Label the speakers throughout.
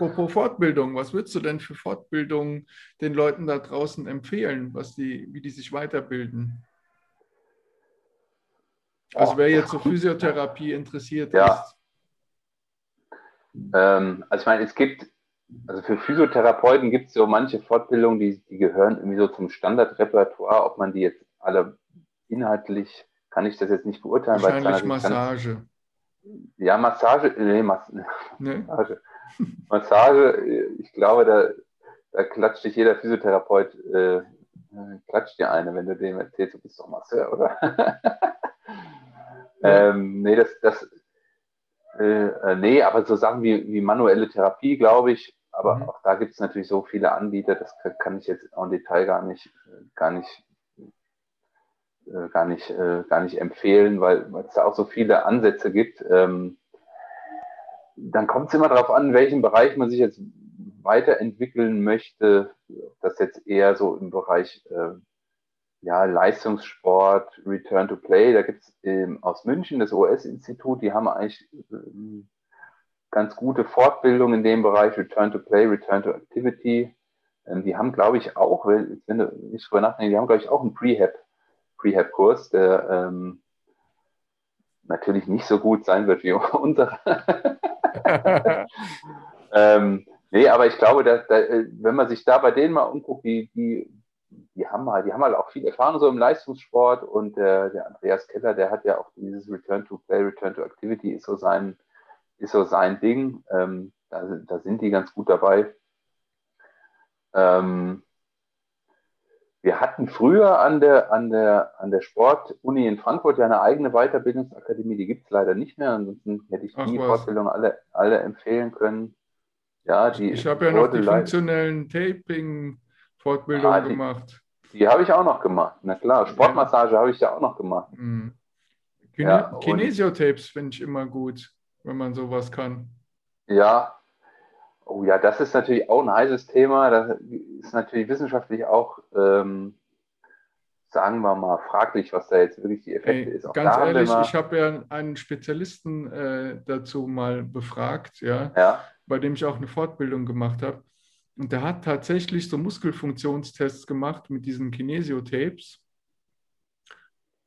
Speaker 1: apropos Fortbildung, was würdest du denn für Fortbildung den Leuten da draußen empfehlen, was die, wie die sich weiterbilden? Also wer jetzt so Physiotherapie interessiert
Speaker 2: ja. ist. Ähm, also ich meine, es gibt, also für Physiotherapeuten gibt es so manche Fortbildungen, die, die gehören irgendwie so zum Standardrepertoire, ob man die jetzt alle inhaltlich, kann ich das jetzt nicht beurteilen.
Speaker 1: Wahrscheinlich Massage. Kann,
Speaker 2: ja, Massage, nee, Mas nee. Massage. Massage, ich glaube, da, da klatscht dich jeder Physiotherapeut, äh, klatscht dir eine, wenn du dem erzählst, du bist doch Masseur, oder? ähm, nee, das, das, äh, äh, nee, aber so Sachen wie, wie manuelle Therapie, glaube ich, aber mhm. auch da gibt es natürlich so viele Anbieter, das kann ich jetzt im Detail gar nicht, gar nicht äh, gar, nicht, äh, gar nicht empfehlen, weil, es da auch so viele Ansätze gibt. Ähm, dann kommt es immer darauf an, in welchem Bereich man sich jetzt weiterentwickeln möchte. Das jetzt eher so im Bereich äh, ja, Leistungssport, Return to Play. Da gibt es ähm, aus München das OS-Institut, die haben eigentlich ähm, ganz gute Fortbildung in dem Bereich Return to Play, Return to Activity. Ähm, die haben, glaube ich, auch, wenn nicht drüber nachdenkst, die haben, glaube ich, auch einen Prehab Prehab-Kurs, der ähm, natürlich nicht so gut sein wird wie unser. ähm, nee, aber ich glaube, dass, dass, äh, wenn man sich da bei denen mal umguckt, die, die, die, haben, halt, die haben halt auch viel Erfahrung so im Leistungssport und der, der Andreas Keller, der hat ja auch dieses Return to Play, Return to Activity ist so sein, ist so sein Ding. Ähm, da, da sind die ganz gut dabei. Ähm, wir hatten früher an der, an der, an der Sportuni in Frankfurt ja eine eigene Weiterbildungsakademie, die gibt es leider nicht mehr. Ansonsten hätte ich die Fortbildung alle, alle empfehlen können.
Speaker 1: Ja, die ich habe ja noch die funktionellen Taping-Fortbildungen ah, gemacht.
Speaker 2: Die habe ich auch noch gemacht. Na klar, Sportmassage ja. habe ich ja auch noch gemacht. Mhm.
Speaker 1: Kine ja, Kinesiotapes finde ich immer gut, wenn man sowas kann.
Speaker 2: Ja, Oh ja, das ist natürlich auch ein heißes Thema. Das ist natürlich wissenschaftlich auch, ähm, sagen wir mal, fraglich, was da jetzt wirklich die Effekte Ey, ist.
Speaker 1: Auch ganz ehrlich, ich habe ja einen Spezialisten äh, dazu mal befragt, ja, ja, bei dem ich auch eine Fortbildung gemacht habe. Und der hat tatsächlich so Muskelfunktionstests gemacht mit diesen Kinesiotapes.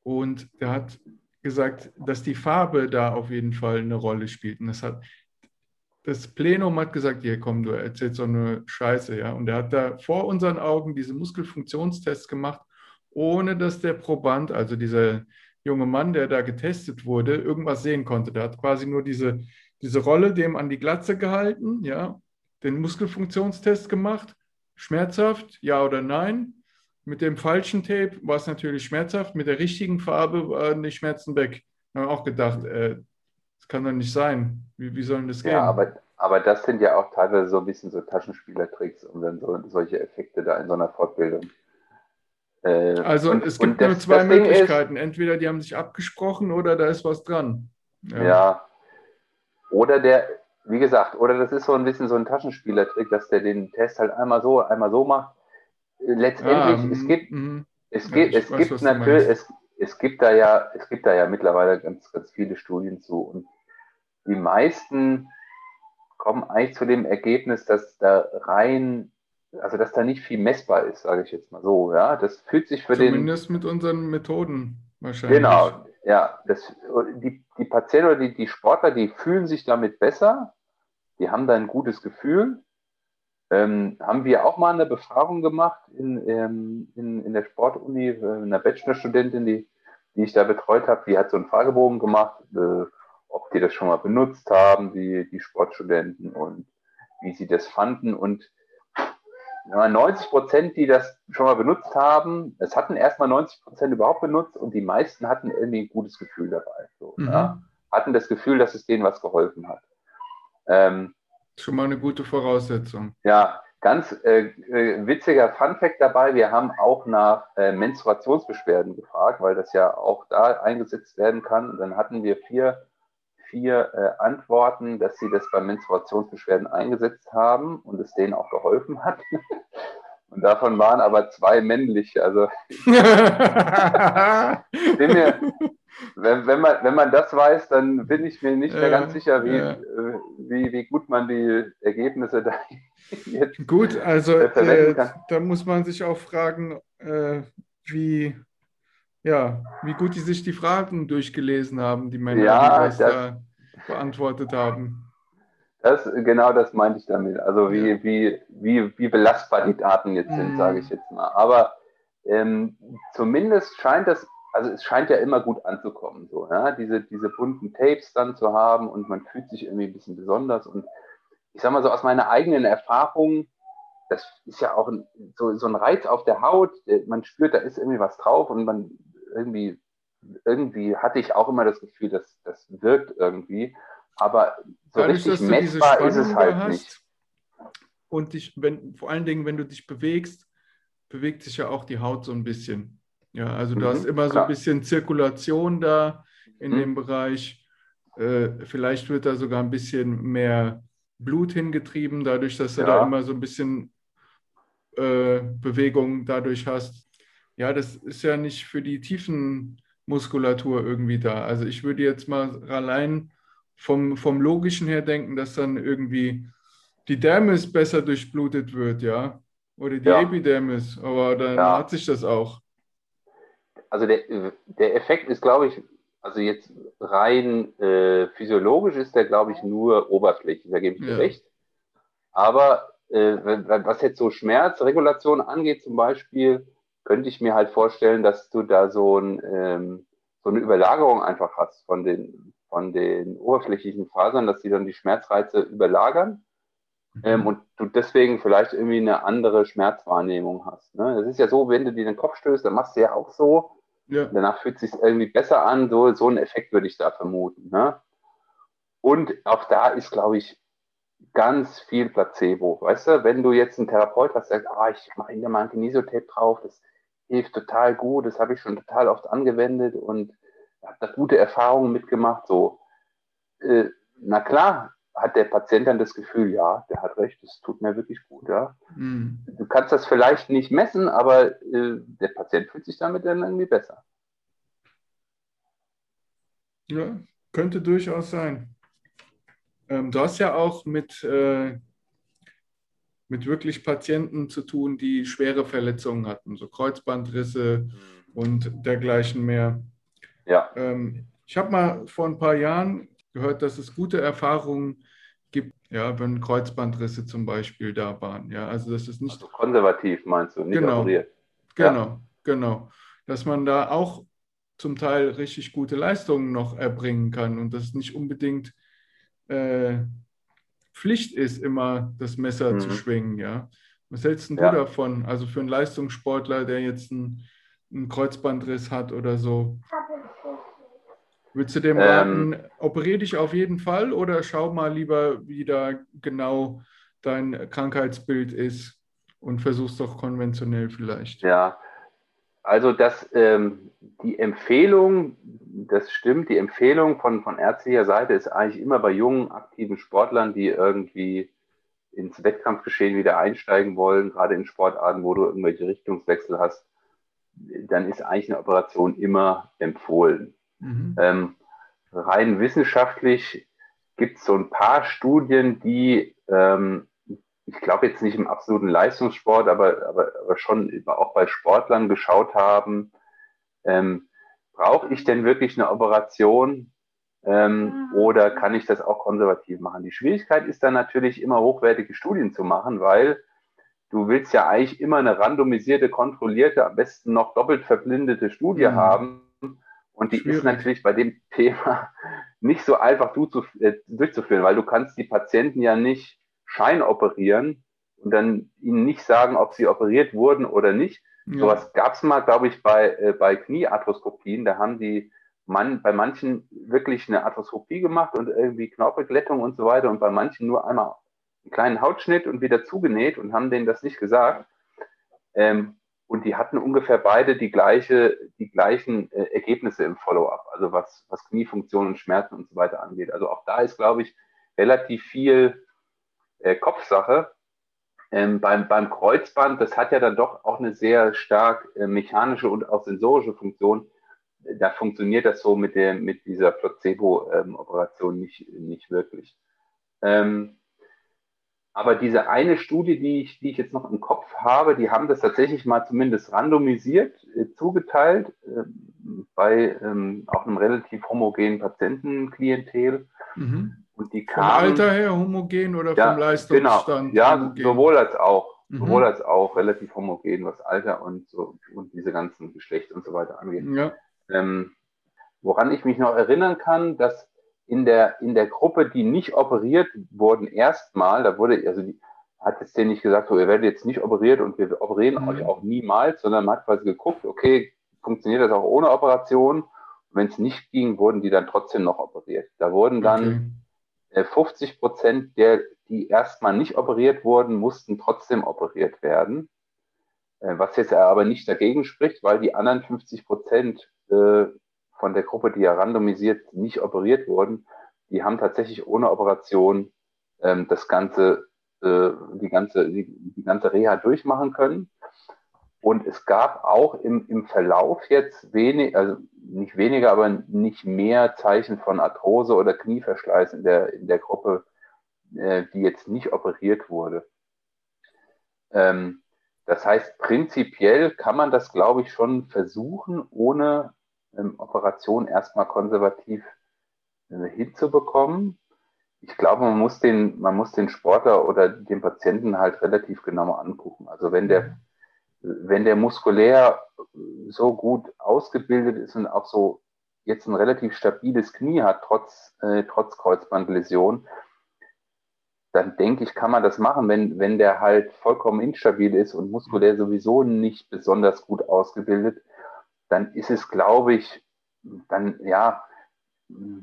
Speaker 1: Und der hat gesagt, dass die Farbe da auf jeden Fall eine Rolle spielt. Und das hat, das Plenum hat gesagt, hier komm, du erzählst so eine Scheiße, ja. Und er hat da vor unseren Augen diese Muskelfunktionstests gemacht, ohne dass der Proband, also dieser junge Mann, der da getestet wurde, irgendwas sehen konnte. Der hat quasi nur diese, diese Rolle dem an die Glatze gehalten, ja, den Muskelfunktionstest gemacht, schmerzhaft, ja oder nein. Mit dem falschen Tape war es natürlich schmerzhaft, mit der richtigen Farbe waren die Schmerzen weg. Da haben wir auch gedacht, äh, das kann doch nicht sein. Wie, wie soll das gehen?
Speaker 2: Ja, aber, aber das sind ja auch teilweise so ein bisschen so Taschenspielertricks und dann so, solche Effekte da in so einer Fortbildung.
Speaker 1: Äh, also und, es gibt nur zwei Möglichkeiten. Ist, Entweder die haben sich abgesprochen oder da ist was dran.
Speaker 2: Ja. ja. Oder der, wie gesagt, oder das ist so ein bisschen so ein Taschenspielertrick, dass der den Test halt einmal so, einmal so macht. Letztendlich, ah, es gibt, mm, es gibt, es gibt natürlich, es, es gibt da ja, es gibt da ja mittlerweile ganz, ganz viele Studien zu und die meisten kommen eigentlich zu dem Ergebnis, dass da rein, also dass da nicht viel messbar ist, sage ich jetzt mal so. Ja, das fühlt sich für
Speaker 1: Zumindest
Speaker 2: den.
Speaker 1: Zumindest mit unseren Methoden wahrscheinlich.
Speaker 2: Genau, ja. Das, die, die Patienten oder die, die Sportler, die fühlen sich damit besser, die haben da ein gutes Gefühl. Ähm, haben wir auch mal eine Befragung gemacht in, ähm, in, in der Sportuni, äh, einer Bachelorstudentin, die, die ich da betreut habe, die hat so einen Fragebogen gemacht. Äh, ob die das schon mal benutzt haben, die, die Sportstudenten und wie sie das fanden. Und ja, 90 Prozent, die das schon mal benutzt haben, es hatten erstmal 90 Prozent überhaupt benutzt und die meisten hatten irgendwie ein gutes Gefühl dabei. So, mhm. ja, hatten das Gefühl, dass es denen was geholfen hat.
Speaker 1: Ähm, schon mal eine gute Voraussetzung.
Speaker 2: Ja, ganz äh, äh, witziger Funfact dabei, wir haben auch nach äh, Menstruationsbeschwerden gefragt, weil das ja auch da eingesetzt werden kann. Und dann hatten wir vier vier äh, Antworten, dass sie das bei Menstruationsbeschwerden eingesetzt haben und es denen auch geholfen hat. Und davon waren aber zwei männliche. Also mir, wenn, wenn, man, wenn man das weiß, dann bin ich mir nicht mehr ganz sicher, wie. Äh, wie wie, gut man die Ergebnisse da
Speaker 1: jetzt Gut, also äh, da muss man sich auch fragen, äh, wie, ja, wie gut die sich die Fragen durchgelesen haben, die Männer, ja, die das, das da beantwortet haben.
Speaker 2: Das, genau das meinte ich damit. Also wie, ja. wie, wie, wie belastbar die Daten jetzt sind, mhm. sage ich jetzt mal. Aber ähm, zumindest scheint das, also es scheint ja immer gut anzukommen, so, ja? diese, diese bunten Tapes dann zu haben und man fühlt sich irgendwie ein bisschen besonders. Und ich sag mal so aus meiner eigenen Erfahrung, das ist ja auch ein, so, so ein Reiz auf der Haut, man spürt, da ist irgendwie was drauf und man irgendwie, irgendwie hatte ich auch immer das Gefühl, dass das wirkt irgendwie. Aber so Dadurch, richtig messbar ist es halt nicht.
Speaker 1: Und dich, wenn, vor allen Dingen, wenn du dich bewegst, bewegt sich ja auch die Haut so ein bisschen. Ja, also du mhm, hast immer klar. so ein bisschen Zirkulation da in mhm. dem Bereich. Äh, vielleicht wird da sogar ein bisschen mehr Blut hingetrieben, dadurch, dass du ja. da immer so ein bisschen äh, Bewegung dadurch hast. Ja, das ist ja nicht für die tiefen Muskulatur irgendwie da. Also ich würde jetzt mal allein vom, vom Logischen her denken, dass dann irgendwie die Dermis besser durchblutet wird, ja. Oder die ja. Epidermis, aber dann ja. hat sich das auch.
Speaker 2: Also der, der Effekt ist, glaube ich, also jetzt rein äh, physiologisch ist der, glaube ich, nur oberflächlich, da gebe ich dir ja. recht. Aber äh, was jetzt so Schmerzregulation angeht zum Beispiel, könnte ich mir halt vorstellen, dass du da so, ein, ähm, so eine Überlagerung einfach hast von den, von den oberflächlichen Fasern, dass sie dann die Schmerzreize überlagern mhm. ähm, und du deswegen vielleicht irgendwie eine andere Schmerzwahrnehmung hast. Ne? Das ist ja so, wenn du dir den Kopf stößt, dann machst du ja auch so. Ja. Danach fühlt es sich irgendwie besser an. So, so einen Effekt würde ich da vermuten. Ne? Und auch da ist, glaube ich, ganz viel Placebo. Weißt du, wenn du jetzt einen Therapeut hast, der sagt, ah, ich mache da mal ein Kinesiotape drauf, das hilft total gut, das habe ich schon total oft angewendet und habe da gute Erfahrungen mitgemacht. So, äh, na klar, hat der Patient dann das Gefühl, ja, der hat recht, das tut mir wirklich gut, ja. Mhm. Du kannst das vielleicht nicht messen, aber äh, der Patient fühlt sich damit dann irgendwie besser.
Speaker 1: Ja, könnte durchaus sein. Ähm, du hast ja auch mit, äh, mit wirklich Patienten zu tun, die schwere Verletzungen hatten, so Kreuzbandrisse mhm. und dergleichen mehr.
Speaker 2: Ja.
Speaker 1: Ähm, ich habe mal vor ein paar Jahren gehört, dass es gute Erfahrungen gibt, ja, wenn Kreuzbandrisse zum Beispiel da waren. Ja, also das ist nicht. Also
Speaker 2: konservativ meinst du, nicht
Speaker 1: genau, operiert. Genau, ja. genau. Dass man da auch zum Teil richtig gute Leistungen noch erbringen kann und das nicht unbedingt äh, Pflicht ist, immer das Messer mhm. zu schwingen. Ja. Was hältst du ja. davon? Also für einen Leistungssportler, der jetzt einen, einen Kreuzbandriss hat oder so. Würdest du dem ähm, raten, operiere dich auf jeden Fall oder schau mal lieber, wie da genau dein Krankheitsbild ist und versuch's doch konventionell vielleicht?
Speaker 2: Ja, also das, ähm, die Empfehlung, das stimmt, die Empfehlung von, von ärztlicher Seite ist eigentlich immer bei jungen, aktiven Sportlern, die irgendwie ins Wettkampfgeschehen wieder einsteigen wollen, gerade in Sportarten, wo du irgendwelche Richtungswechsel hast, dann ist eigentlich eine Operation immer empfohlen. Mhm. Ähm, rein wissenschaftlich gibt es so ein paar Studien, die, ähm, ich glaube jetzt nicht im absoluten Leistungssport, aber, aber, aber schon auch bei Sportlern geschaut haben, ähm, brauche ich denn wirklich eine Operation ähm, oder kann ich das auch konservativ machen? Die Schwierigkeit ist dann natürlich immer hochwertige Studien zu machen, weil du willst ja eigentlich immer eine randomisierte, kontrollierte, am besten noch doppelt verblindete Studie mhm. haben, und die Schwierig. ist natürlich bei dem Thema nicht so einfach äh, durchzuführen, weil du kannst die Patienten ja nicht scheinoperieren und dann ihnen nicht sagen, ob sie operiert wurden oder nicht. Ja. Sowas gab es mal, glaube ich, bei, äh, bei Kniearthroskopien. Da haben die man, bei manchen wirklich eine Arthroskopie gemacht und irgendwie Knorpelglättung und so weiter und bei manchen nur einmal einen kleinen Hautschnitt und wieder zugenäht und haben denen das nicht gesagt. Ähm, und die hatten ungefähr beide die, gleiche, die gleichen äh, Ergebnisse im Follow-up, also was, was Kniefunktion und Schmerzen und so weiter angeht. Also auch da ist, glaube ich, relativ viel äh, Kopfsache. Ähm, beim, beim Kreuzband, das hat ja dann doch auch eine sehr stark äh, mechanische und auch sensorische Funktion. Da funktioniert das so mit, der, mit dieser Placebo-Operation ähm, nicht, nicht wirklich. Ähm, aber diese eine Studie, die ich, die ich jetzt noch im Kopf habe, die haben das tatsächlich mal zumindest randomisiert, äh, zugeteilt, äh, bei ähm, auch einem relativ homogenen Patientenklientel.
Speaker 1: Mhm. Und die kamen, vom Alter her homogen oder
Speaker 2: ja,
Speaker 1: vom Leistungsstand?
Speaker 2: Genau. Ja, homogen. sowohl als auch. Mhm. Sowohl als auch relativ homogen, was Alter und so und diese ganzen Geschlecht und so weiter angeht. Ja. Ähm, woran ich mich noch erinnern kann, dass in der, in der Gruppe, die nicht operiert wurden, erstmal, da wurde, also die, hat jetzt denen nicht gesagt, so, ihr werdet jetzt nicht operiert und wir operieren mhm. euch auch niemals, sondern man hat quasi geguckt, okay, funktioniert das auch ohne Operation? Wenn es nicht ging, wurden die dann trotzdem noch operiert. Da wurden dann okay. 50 äh, Prozent der, die erstmal nicht operiert wurden, mussten trotzdem operiert werden. Äh, was jetzt aber nicht dagegen spricht, weil die anderen 50 Prozent äh, von der Gruppe, die ja randomisiert nicht operiert wurden, die haben tatsächlich ohne Operation ähm, das ganze, äh, die ganze, die, die ganze Reha durchmachen können. Und es gab auch im, im Verlauf jetzt wenig, also nicht weniger, aber nicht mehr Zeichen von Arthrose oder Knieverschleiß in der, in der Gruppe, äh, die jetzt nicht operiert wurde. Ähm, das heißt, prinzipiell kann man das, glaube ich, schon versuchen, ohne ähm, Operation erstmal konservativ äh, hinzubekommen. Ich glaube, man muss den, man muss den Sportler oder den Patienten halt relativ genau angucken. Also wenn der, wenn der muskulär so gut ausgebildet ist und auch so jetzt ein relativ stabiles Knie hat, trotz, äh, trotz Kreuzbandläsion, dann denke ich, kann man das machen. Wenn, wenn der halt vollkommen instabil ist und muskulär sowieso nicht besonders gut ausgebildet, dann ist es, glaube ich, dann, ja,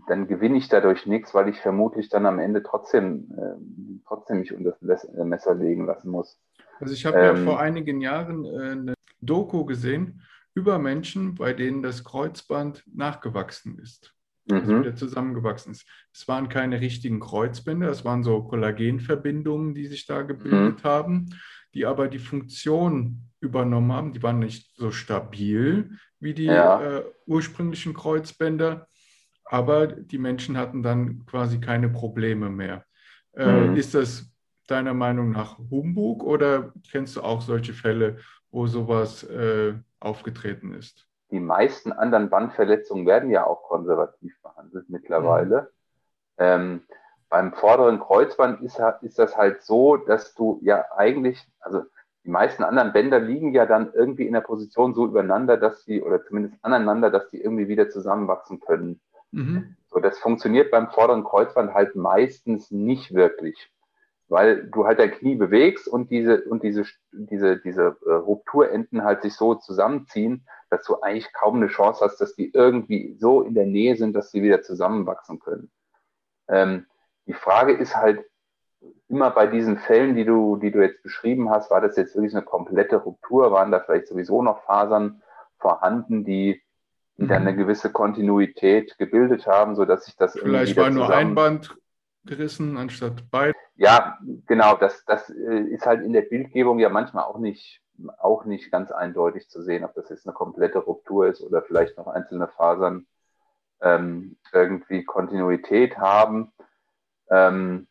Speaker 2: dann gewinne ich dadurch nichts, weil ich vermutlich dann am Ende trotzdem, äh, trotzdem mich unter das äh, Messer legen lassen muss.
Speaker 1: Also ich habe ähm, ja vor einigen Jahren äh, eine Doku gesehen über Menschen, bei denen das Kreuzband nachgewachsen ist. Also mhm. wieder zusammengewachsen ist. Es waren keine richtigen Kreuzbänder, es waren so Kollagenverbindungen, die sich da gebildet mhm. haben, die aber die Funktion übernommen haben. Die waren nicht so stabil wie die ja. äh, ursprünglichen Kreuzbänder, aber die Menschen hatten dann quasi keine Probleme mehr. Äh, mhm. Ist das deiner Meinung nach Humbug oder kennst du auch solche Fälle, wo sowas äh, aufgetreten ist?
Speaker 2: Die meisten anderen Bandverletzungen werden ja auch konservativ behandelt mittlerweile. Mhm. Ähm, beim vorderen Kreuzband ist, ist das halt so, dass du ja eigentlich, also die meisten anderen Bänder liegen ja dann irgendwie in der Position so übereinander, dass sie, oder zumindest aneinander, dass die irgendwie wieder zusammenwachsen können. Mhm. So, das funktioniert beim vorderen Kreuzband halt meistens nicht wirklich, weil du halt dein Knie bewegst und diese, und diese, diese, diese äh, Rupturenden halt sich so zusammenziehen, dass du eigentlich kaum eine Chance hast, dass die irgendwie so in der Nähe sind, dass sie wieder zusammenwachsen können. Ähm, die Frage ist halt, immer bei diesen Fällen, die du, die du jetzt beschrieben hast, war das jetzt wirklich eine komplette Ruptur? Waren da vielleicht sowieso noch Fasern vorhanden, die, die mhm. dann eine gewisse Kontinuität gebildet haben, sodass sich das
Speaker 1: Vielleicht war nur ein Band gerissen anstatt beide.
Speaker 2: Ja, genau. Das, das äh, ist halt in der Bildgebung ja manchmal auch nicht, auch nicht ganz eindeutig zu sehen, ob das jetzt eine komplette Ruptur ist oder vielleicht noch einzelne Fasern ähm, irgendwie Kontinuität haben. Ähm,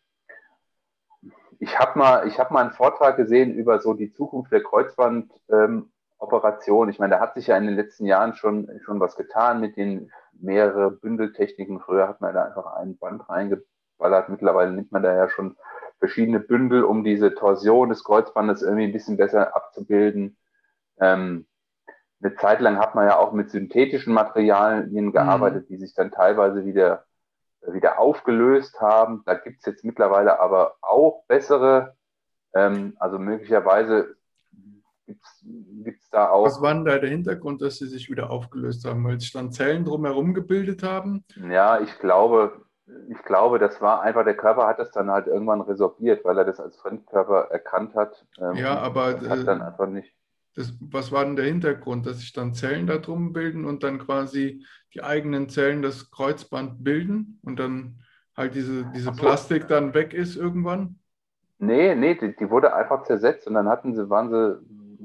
Speaker 2: ich habe mal, ich habe mal einen Vortrag gesehen über so die Zukunft der Kreuzbandoperation. Ähm, ich meine, da hat sich ja in den letzten Jahren schon, schon was getan mit den mehrere Bündeltechniken. Früher hat man da einfach ein Band reingeballert. Mittlerweile nimmt man da ja schon verschiedene Bündel, um diese Torsion des Kreuzbandes irgendwie ein bisschen besser abzubilden. Ähm, eine Zeit lang hat man ja auch mit synthetischen Materialien gearbeitet, mhm. die sich dann teilweise wieder wieder aufgelöst haben. Da gibt es jetzt mittlerweile aber auch bessere, ähm, also möglicherweise gibt es da auch.
Speaker 1: Was war denn da der Hintergrund, dass sie sich wieder aufgelöst haben? Weil sich dann Zellen drumherum gebildet haben?
Speaker 2: Ja, ich glaube, ich glaube, das war einfach, der Körper hat das dann halt irgendwann resorbiert, weil er das als Fremdkörper erkannt hat.
Speaker 1: Ähm, ja, aber
Speaker 2: das hat dann einfach nicht.
Speaker 1: Das, was war denn der Hintergrund, dass sich dann Zellen da drum bilden und dann quasi die eigenen Zellen das Kreuzband bilden und dann halt diese, diese Plastik dann weg ist irgendwann?
Speaker 2: Nee, nee, die, die, wurde einfach zersetzt und dann hatten sie, waren sie,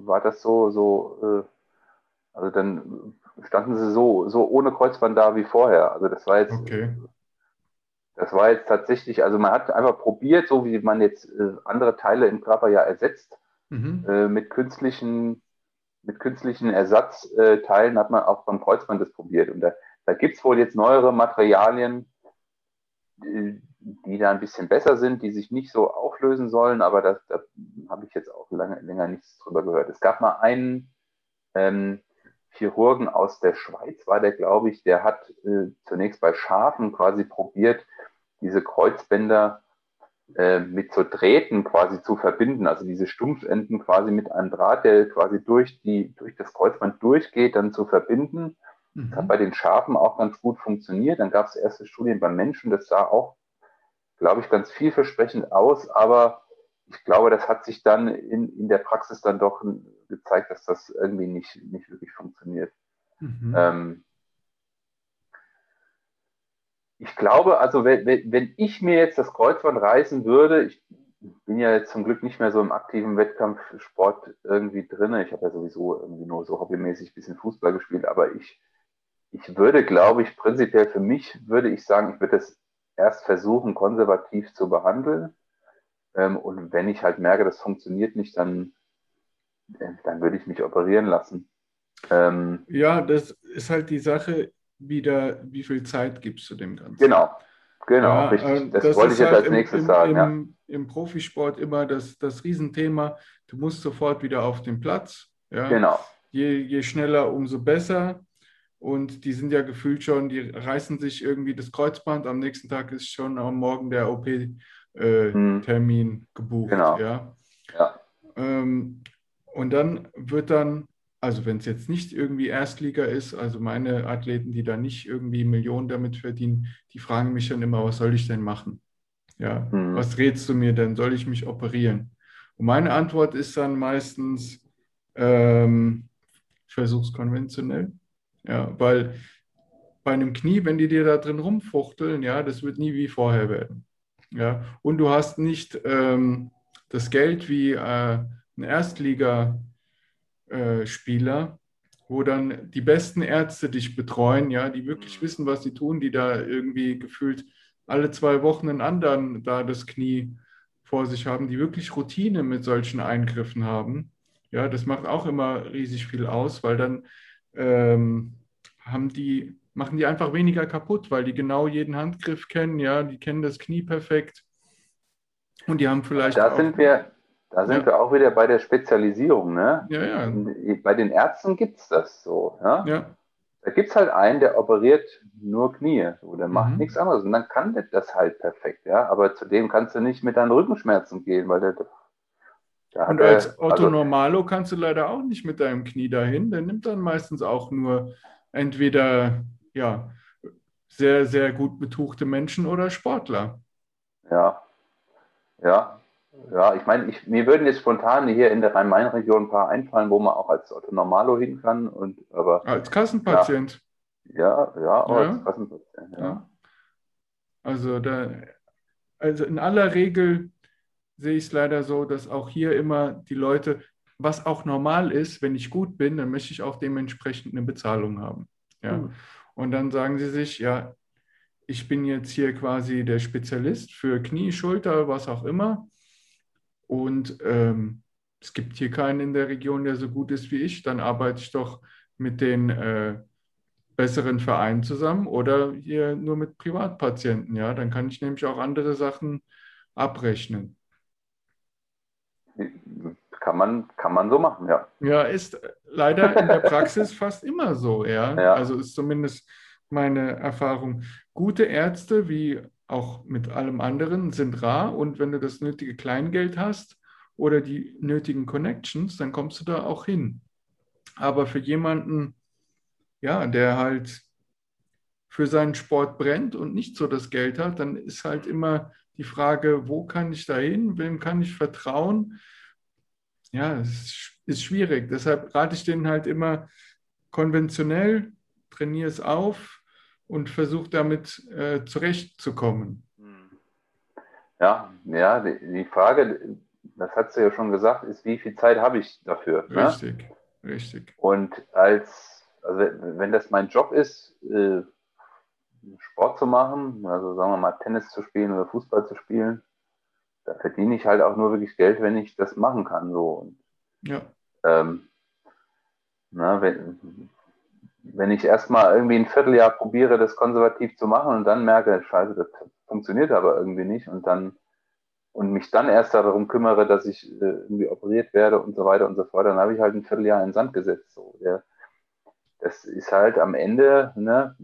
Speaker 2: war das so, so, äh, also dann standen sie so, so ohne Kreuzband da wie vorher. Also das war jetzt,
Speaker 1: okay.
Speaker 2: das war jetzt tatsächlich, also man hat einfach probiert, so wie man jetzt äh, andere Teile im Körper ja ersetzt, mhm. äh, mit künstlichen, mit künstlichen Ersatzteilen hat man auch beim Kreuzband das probiert. Und da, da gibt es wohl jetzt neuere Materialien, die, da ein bisschen besser sind, die sich nicht so auflösen sollen, aber da, da habe ich jetzt auch lange, länger nichts drüber gehört. Es gab mal einen ähm, Chirurgen aus der Schweiz, war der, glaube ich, der hat äh, zunächst bei Schafen quasi probiert, diese Kreuzbänder äh, mit so Drähten quasi zu verbinden, also diese Stumpfenden quasi mit einem Draht, der quasi durch, die, durch das Kreuzband durchgeht, dann zu verbinden. Mhm. Das hat bei den Schafen auch ganz gut funktioniert. Dann gab es erste Studien beim Menschen, das sah auch, glaube ich, ganz vielversprechend aus, aber ich glaube, das hat sich dann in, in der Praxis dann doch gezeigt, dass das irgendwie nicht, nicht wirklich funktioniert. Mhm. Ähm, ich glaube, also wenn, wenn ich mir jetzt das Kreuzband reißen würde, ich bin ja jetzt zum Glück nicht mehr so im aktiven Wettkampfsport irgendwie drin. Ich habe ja sowieso irgendwie nur so hobbymäßig ein bisschen Fußball gespielt, aber ich, ich würde, glaube ich, prinzipiell für mich würde ich sagen, ich würde das erst versuchen, konservativ zu behandeln. Ähm, und wenn ich halt merke, das funktioniert nicht, dann, äh, dann würde ich mich operieren lassen.
Speaker 1: Ähm, ja, das ist halt die Sache wieder, wie viel Zeit gibst du dem Ganzen?
Speaker 2: Genau, genau, ja, richtig. Das, das wollte ich jetzt halt als nächstes im, sagen.
Speaker 1: Im, ja. Im Profisport immer das, das Riesenthema, du musst sofort wieder auf den Platz. Ja?
Speaker 2: Genau.
Speaker 1: Je, je schneller, umso besser. Und die sind ja gefühlt schon, die reißen sich irgendwie das Kreuzband. Am nächsten Tag ist schon am Morgen der OP-Termin äh, hm. gebucht.
Speaker 2: Genau.
Speaker 1: Ja. ja. Ähm, und dann wird dann also wenn es jetzt nicht irgendwie Erstliga ist, also meine Athleten, die da nicht irgendwie Millionen damit verdienen, die fragen mich dann immer, was soll ich denn machen? Ja, mhm. was rätst du mir denn? Soll ich mich operieren? Und meine Antwort ist dann meistens, ähm, versuch's konventionell. Ja, weil bei einem Knie, wenn die dir da drin rumfuchteln, ja, das wird nie wie vorher werden. Ja, und du hast nicht ähm, das Geld wie äh, ein Erstliga äh, Spieler, wo dann die besten Ärzte dich betreuen, ja, die wirklich wissen, was sie tun, die da irgendwie gefühlt alle zwei Wochen einen anderen da das Knie vor sich haben, die wirklich Routine mit solchen Eingriffen haben. Ja, das macht auch immer riesig viel aus, weil dann ähm, haben die, machen die einfach weniger kaputt, weil die genau jeden Handgriff kennen, ja, die kennen das Knie perfekt. Und die haben vielleicht.
Speaker 2: Da sind wir, da sind ja. wir auch wieder bei der Spezialisierung.
Speaker 1: Ne? Ja, ja.
Speaker 2: Bei den Ärzten gibt es das so.
Speaker 1: Ja? ja.
Speaker 2: Da gibt es halt einen, der operiert nur Knie oder macht mhm. nichts anderes. Und dann kann der das halt perfekt. Ja? Aber zu dem kannst du nicht mit deinen Rückenschmerzen gehen, weil der.
Speaker 1: Und als der, Otto also, Normalo kannst du leider auch nicht mit deinem Knie dahin. Der nimmt dann meistens auch nur entweder ja, sehr, sehr gut betuchte Menschen oder Sportler.
Speaker 2: Ja, ja, ja, ich meine, ich, mir würden jetzt spontan hier in der Rhein-Main-Region ein paar einfallen, wo man auch als Otto Normalo hin kann. Und, aber,
Speaker 1: als Kassenpatient.
Speaker 2: Ja, ja, ja, ja. als Kassenpatient. Ja. ja.
Speaker 1: Also, da, also in aller Regel sehe ich es leider so, dass auch hier immer die Leute, was auch normal ist, wenn ich gut bin, dann möchte ich auch dementsprechend eine Bezahlung haben. Ja. Mhm. Und dann sagen sie sich, ja, ich bin jetzt hier quasi der Spezialist für Knie, Schulter, was auch immer. Und ähm, es gibt hier keinen in der Region, der so gut ist wie ich, dann arbeite ich doch mit den äh, besseren Vereinen zusammen oder hier nur mit Privatpatienten. Ja, dann kann ich nämlich auch andere Sachen abrechnen.
Speaker 2: Kann man, kann man so machen, ja.
Speaker 1: Ja, ist leider in der Praxis fast immer so, ja? ja. Also ist zumindest meine Erfahrung. Gute Ärzte wie auch mit allem anderen sind rar und wenn du das nötige Kleingeld hast oder die nötigen Connections, dann kommst du da auch hin. Aber für jemanden, ja, der halt für seinen Sport brennt und nicht so das Geld hat, dann ist halt immer die Frage, wo kann ich da hin, wem kann ich vertrauen? Ja, es ist schwierig. Deshalb rate ich denen halt immer konventionell, trainiere es auf, und versucht damit äh, zurechtzukommen.
Speaker 2: Ja, ja, die, Frage, das hast du ja schon gesagt, ist, wie viel Zeit habe ich dafür?
Speaker 1: Ne? Richtig, ne? richtig.
Speaker 2: Und als, also wenn das mein Job ist, äh, Sport zu machen, also sagen wir mal Tennis zu spielen oder Fußball zu spielen. Da verdiene ich halt auch nur wirklich Geld, wenn ich das machen kann. So.
Speaker 1: Ja.
Speaker 2: Ähm, na, wenn, wenn ich erstmal irgendwie ein Vierteljahr probiere, das konservativ zu machen und dann merke, scheiße, das funktioniert aber irgendwie nicht und dann und mich dann erst darum kümmere, dass ich äh, irgendwie operiert werde und so weiter und so fort, dann habe ich halt ein Vierteljahr in den Sand gesetzt. So. Der, das ist halt am Ende, ne,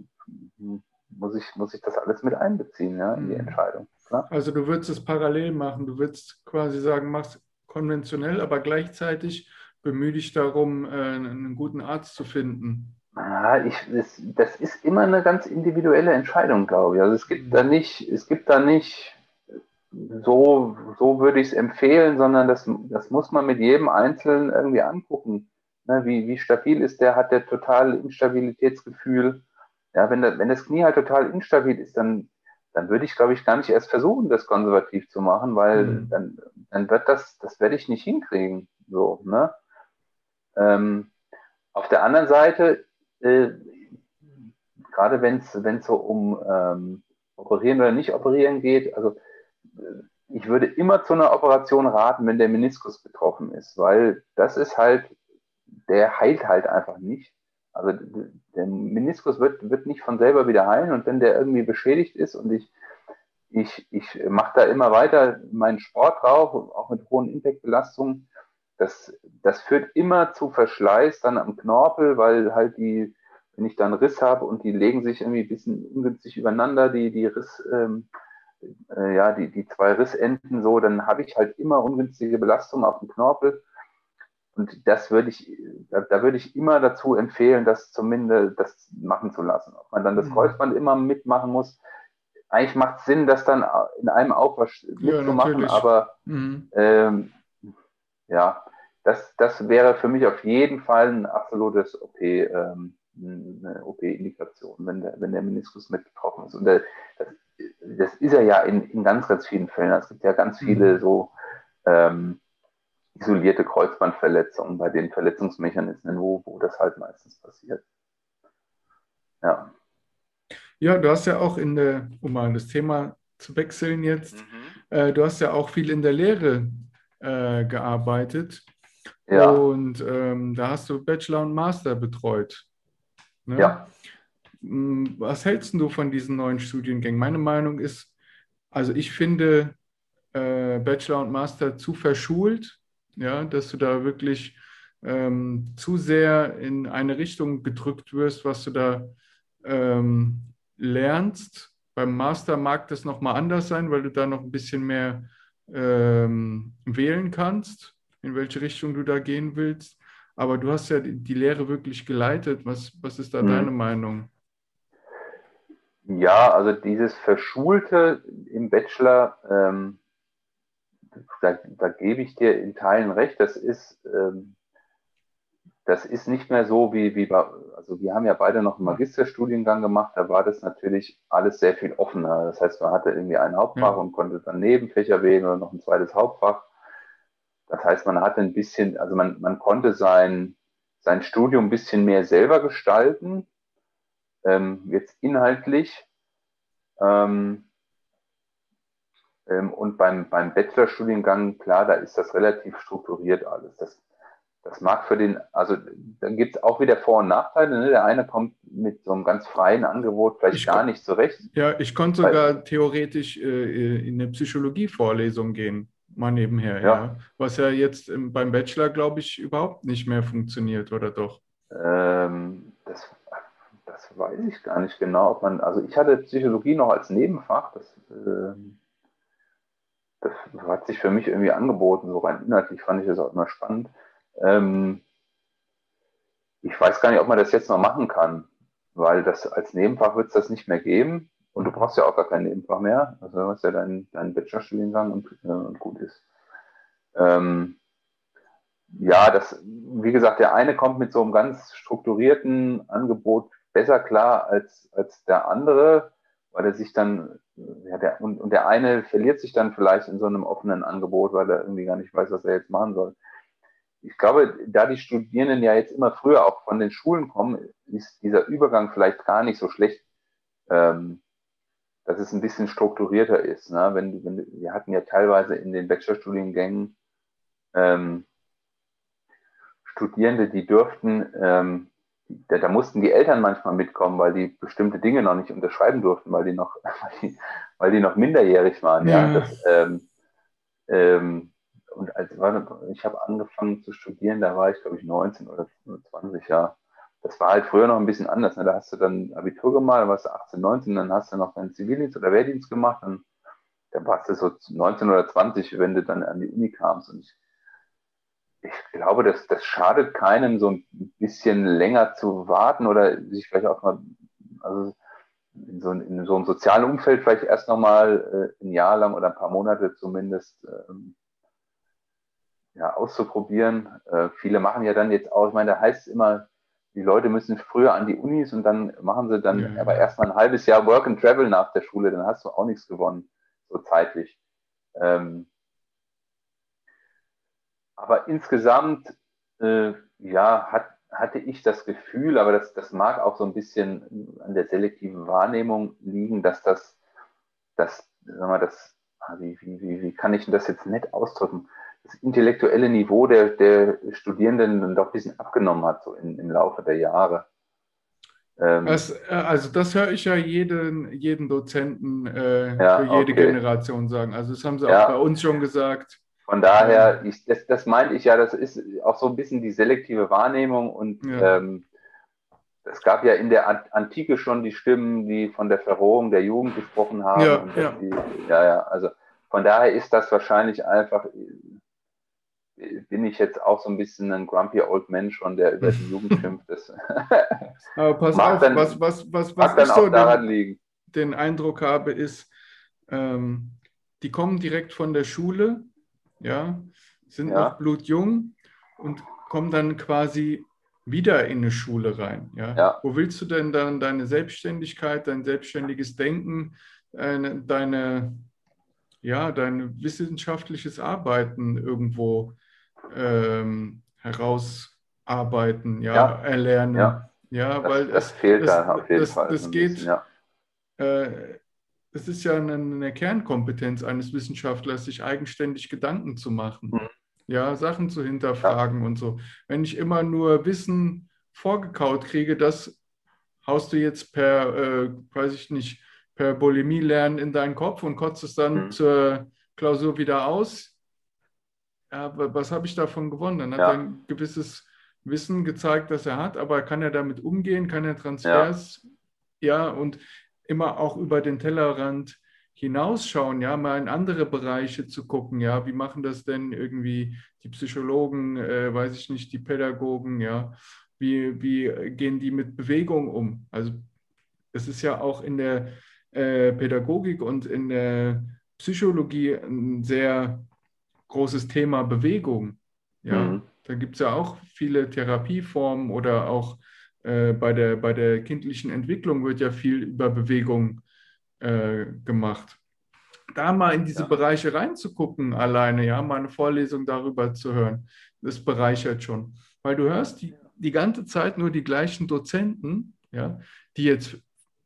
Speaker 2: muss ich, muss ich das alles mit einbeziehen, ja, in die mhm. Entscheidung.
Speaker 1: Klar? Also du würdest es parallel machen, du würdest quasi sagen, machst konventionell, aber gleichzeitig bemühe dich darum, äh, einen guten Arzt zu finden.
Speaker 2: Ja, ich, das, das, ist immer eine ganz individuelle Entscheidung, glaube ich. Also es gibt mhm. da nicht, es gibt da nicht so, so würde ich es empfehlen, sondern das, das muss man mit jedem Einzelnen irgendwie angucken. Ne, wie, wie stabil ist der? Hat der total Instabilitätsgefühl? Ja, wenn, der, wenn das Knie halt total instabil ist, dann, dann würde ich, glaube ich, gar nicht erst versuchen, das konservativ zu machen, weil mhm. dann, dann wird das, das werde ich nicht hinkriegen. So, ne? Ähm, auf der anderen Seite, äh, gerade wenn es so um ähm, Operieren oder nicht Operieren geht, also ich würde immer zu einer Operation raten, wenn der Meniskus betroffen ist, weil das ist halt, der heilt halt einfach nicht. Also der Meniskus wird, wird nicht von selber wieder heilen und wenn der irgendwie beschädigt ist und ich, ich, ich mache da immer weiter meinen Sport drauf, auch mit hohen Impactbelastungen, das, das führt immer zu Verschleiß dann am Knorpel, weil halt die, wenn ich dann Riss habe und die legen sich irgendwie ein bisschen ungünstig übereinander, die, die Riss, ähm, äh, ja, die, die zwei Rissenden so, dann habe ich halt immer ungünstige Belastung auf dem Knorpel. Und das würde ich, da, da, würde ich immer dazu empfehlen, das zumindest das machen zu lassen. Ob man dann das mhm. Kreuzband immer mitmachen muss, eigentlich macht es Sinn, das dann in einem Aufwasch mitzumachen, ja, aber mhm. ähm, ja, das, das wäre für mich auf jeden Fall ein absolutes OP, ähm, eine OP-Indikation, wenn der, wenn der Meniskus mit betroffen ist. Und der, das das ist er ja in, in ganz, ganz vielen Fällen. Es gibt ja ganz viele mhm. so ähm, isolierte Kreuzbandverletzungen bei den Verletzungsmechanismen, wo, wo das halt meistens passiert. Ja.
Speaker 1: Ja, du hast ja auch in der, um mal das Thema zu wechseln jetzt, mhm. äh, du hast ja auch viel in der Lehre äh, gearbeitet. Ja. Und ähm, da hast du Bachelor und Master betreut.
Speaker 2: Ne? Ja.
Speaker 1: Hm, was hältst du von diesen neuen Studiengängen? Meine Meinung ist, also ich finde äh, Bachelor und Master zu verschult, ja, dass du da wirklich ähm, zu sehr in eine Richtung gedrückt wirst, was du da ähm, lernst. Beim Master mag das nochmal anders sein, weil du da noch ein bisschen mehr ähm, wählen kannst, in welche Richtung du da gehen willst. Aber du hast ja die, die Lehre wirklich geleitet. Was, was ist da mhm. deine Meinung?
Speaker 2: Ja, also dieses Verschulte im Bachelor, ähm, da, da, gebe ich dir in Teilen recht. Das ist, ähm, das ist nicht mehr so wie, wie bei, also wir haben ja beide noch einen Magisterstudiengang gemacht, da war das natürlich alles sehr viel offener. Das heißt, man hatte irgendwie ein Hauptfach ja. und konnte dann Nebenfächer wählen oder noch ein zweites Hauptfach. Das heißt, man hatte ein bisschen, also man, man konnte sein, sein Studium ein bisschen mehr selber gestalten ähm, jetzt inhaltlich. Ähm, ähm, und beim, beim Bachelorstudiengang, klar, da ist das relativ strukturiert alles. Das, das mag für den, also dann gibt es auch wieder Vor- und Nachteile. Ne? Der eine kommt mit so einem ganz freien Angebot vielleicht ich gar nicht zurecht.
Speaker 1: Ja, ich konnte sogar Weil, theoretisch äh, in eine Psychologie-Vorlesung gehen, mal nebenher, ja. ja. Was ja jetzt beim Bachelor, glaube ich, überhaupt nicht mehr funktioniert, oder doch?
Speaker 2: Ähm, das das weiß ich gar nicht genau, ob man, also ich hatte Psychologie noch als Nebenfach, das, äh, das hat sich für mich irgendwie angeboten, so rein inhaltlich fand ich das auch immer spannend. Ähm, ich weiß gar nicht, ob man das jetzt noch machen kann, weil das als Nebenfach wird es das nicht mehr geben und du brauchst ja auch gar kein Nebenfach mehr, also du hast ja deinen dein Bachelorstudiengang und, äh, und gut ist. Ähm, ja, das, wie gesagt, der eine kommt mit so einem ganz strukturierten Angebot besser klar als, als der andere, weil er sich dann, ja, der, und, und der eine verliert sich dann vielleicht in so einem offenen Angebot, weil er irgendwie gar nicht weiß, was er jetzt machen soll. Ich glaube, da die Studierenden ja jetzt immer früher auch von den Schulen kommen, ist dieser Übergang vielleicht gar nicht so schlecht ähm, dass es ein bisschen strukturierter ist. Ne? Wenn, wenn, wir hatten ja teilweise in den Bachelorstudiengängen ähm, Studierende, die dürften, ähm, da, da, mussten die Eltern manchmal mitkommen, weil die bestimmte Dinge noch nicht unterschreiben durften, weil die noch, weil die, weil die noch minderjährig waren. Ja. ja. Das, ähm, ähm, und als ich habe angefangen zu studieren, da war ich glaube ich 19 oder 20 Jahre das war halt früher noch ein bisschen anders. Ne? Da hast du dann Abitur gemacht, dann warst du 18, 19, dann hast du noch deinen Zivildienst oder Wehrdienst gemacht und dann warst du so 19 oder 20, wenn du dann an die Uni kamst. Und ich, ich glaube, das, das schadet keinem, so ein bisschen länger zu warten oder sich vielleicht auch mal, also in so, in so einem sozialen Umfeld vielleicht erst nochmal äh, ein Jahr lang oder ein paar Monate zumindest ähm, ja, auszuprobieren. Äh, viele machen ja dann jetzt auch, ich meine, da heißt es immer, die Leute müssen früher an die Unis und dann machen sie dann ja. aber erstmal ein halbes Jahr Work and Travel nach der Schule, dann hast du auch nichts gewonnen, so zeitlich. Ähm, aber insgesamt, äh, ja, hat, hatte ich das Gefühl, aber das, das mag auch so ein bisschen an der selektiven Wahrnehmung liegen, dass das, das, sag mal, das, ah, wie, wie, wie kann ich das jetzt nett ausdrücken? Das intellektuelle Niveau der, der Studierenden dann doch ein bisschen abgenommen hat, so in, im Laufe der Jahre.
Speaker 1: Ähm, das, äh, also das höre ich ja jeden, jeden Dozenten äh, ja, für jede okay. Generation sagen. Also das haben sie ja. auch bei uns schon gesagt.
Speaker 2: Von daher, ich, das, das meinte ich ja, das ist auch so ein bisschen die selektive Wahrnehmung und ja. ähm, es gab ja in der Antike schon die Stimmen, die von der Verrohung der Jugend gesprochen haben.
Speaker 1: Ja, ja.
Speaker 2: Die, ja, ja, also von daher ist das wahrscheinlich einfach bin ich jetzt auch so ein bisschen ein grumpy old man schon, der über die Jugend schimpft. Das
Speaker 1: Aber pass auf, dann, was, was, was, was
Speaker 2: ich so daran den, liegen.
Speaker 1: den Eindruck habe, ist, ähm, die kommen direkt von der Schule, ja, sind ja. noch blutjung und kommen dann quasi wieder in eine Schule rein. Ja?
Speaker 2: ja?
Speaker 1: Wo willst du denn dann deine Selbstständigkeit, dein selbstständiges Denken, deine, deine ja, dein wissenschaftliches Arbeiten irgendwo ähm, herausarbeiten, ja, ja, erlernen.
Speaker 2: Ja,
Speaker 1: ja weil
Speaker 2: das, das fehlt
Speaker 1: das,
Speaker 2: da auf jeden
Speaker 1: das,
Speaker 2: Fall.
Speaker 1: Das geht, bisschen, ja. äh, das ist ja eine, eine, Kernkompetenz eines Wissenschaftlers, sich eigenständig Gedanken zu machen, mhm. ja, Sachen zu hinterfragen ja. und so. Wenn ich immer nur Wissen vorgekaut kriege, das haust du jetzt per, äh, weiß ich nicht, per Bulimie lernen in deinen Kopf und kotzt es dann mhm. zur Klausur wieder aus, ja, was habe ich davon gewonnen? Dann hat ja. er ein gewisses Wissen gezeigt, das er hat, aber kann er damit umgehen, kann er Transfers, ja, ja und immer auch über den Tellerrand hinausschauen, ja, mal in andere Bereiche zu gucken, ja, wie machen das denn irgendwie die Psychologen, äh, weiß ich nicht, die Pädagogen, ja, wie, wie gehen die mit Bewegung um? Also es ist ja auch in der äh, Pädagogik und in der Psychologie ein sehr großes Thema Bewegung. Ja, mhm. da gibt es ja auch viele Therapieformen oder auch äh, bei, der, bei der kindlichen Entwicklung wird ja viel über Bewegung äh, gemacht. Da mal in diese ja. Bereiche reinzugucken alleine, ja, mal eine Vorlesung darüber zu hören, das bereichert schon. Weil du hörst die, die ganze Zeit nur die gleichen Dozenten, ja, die jetzt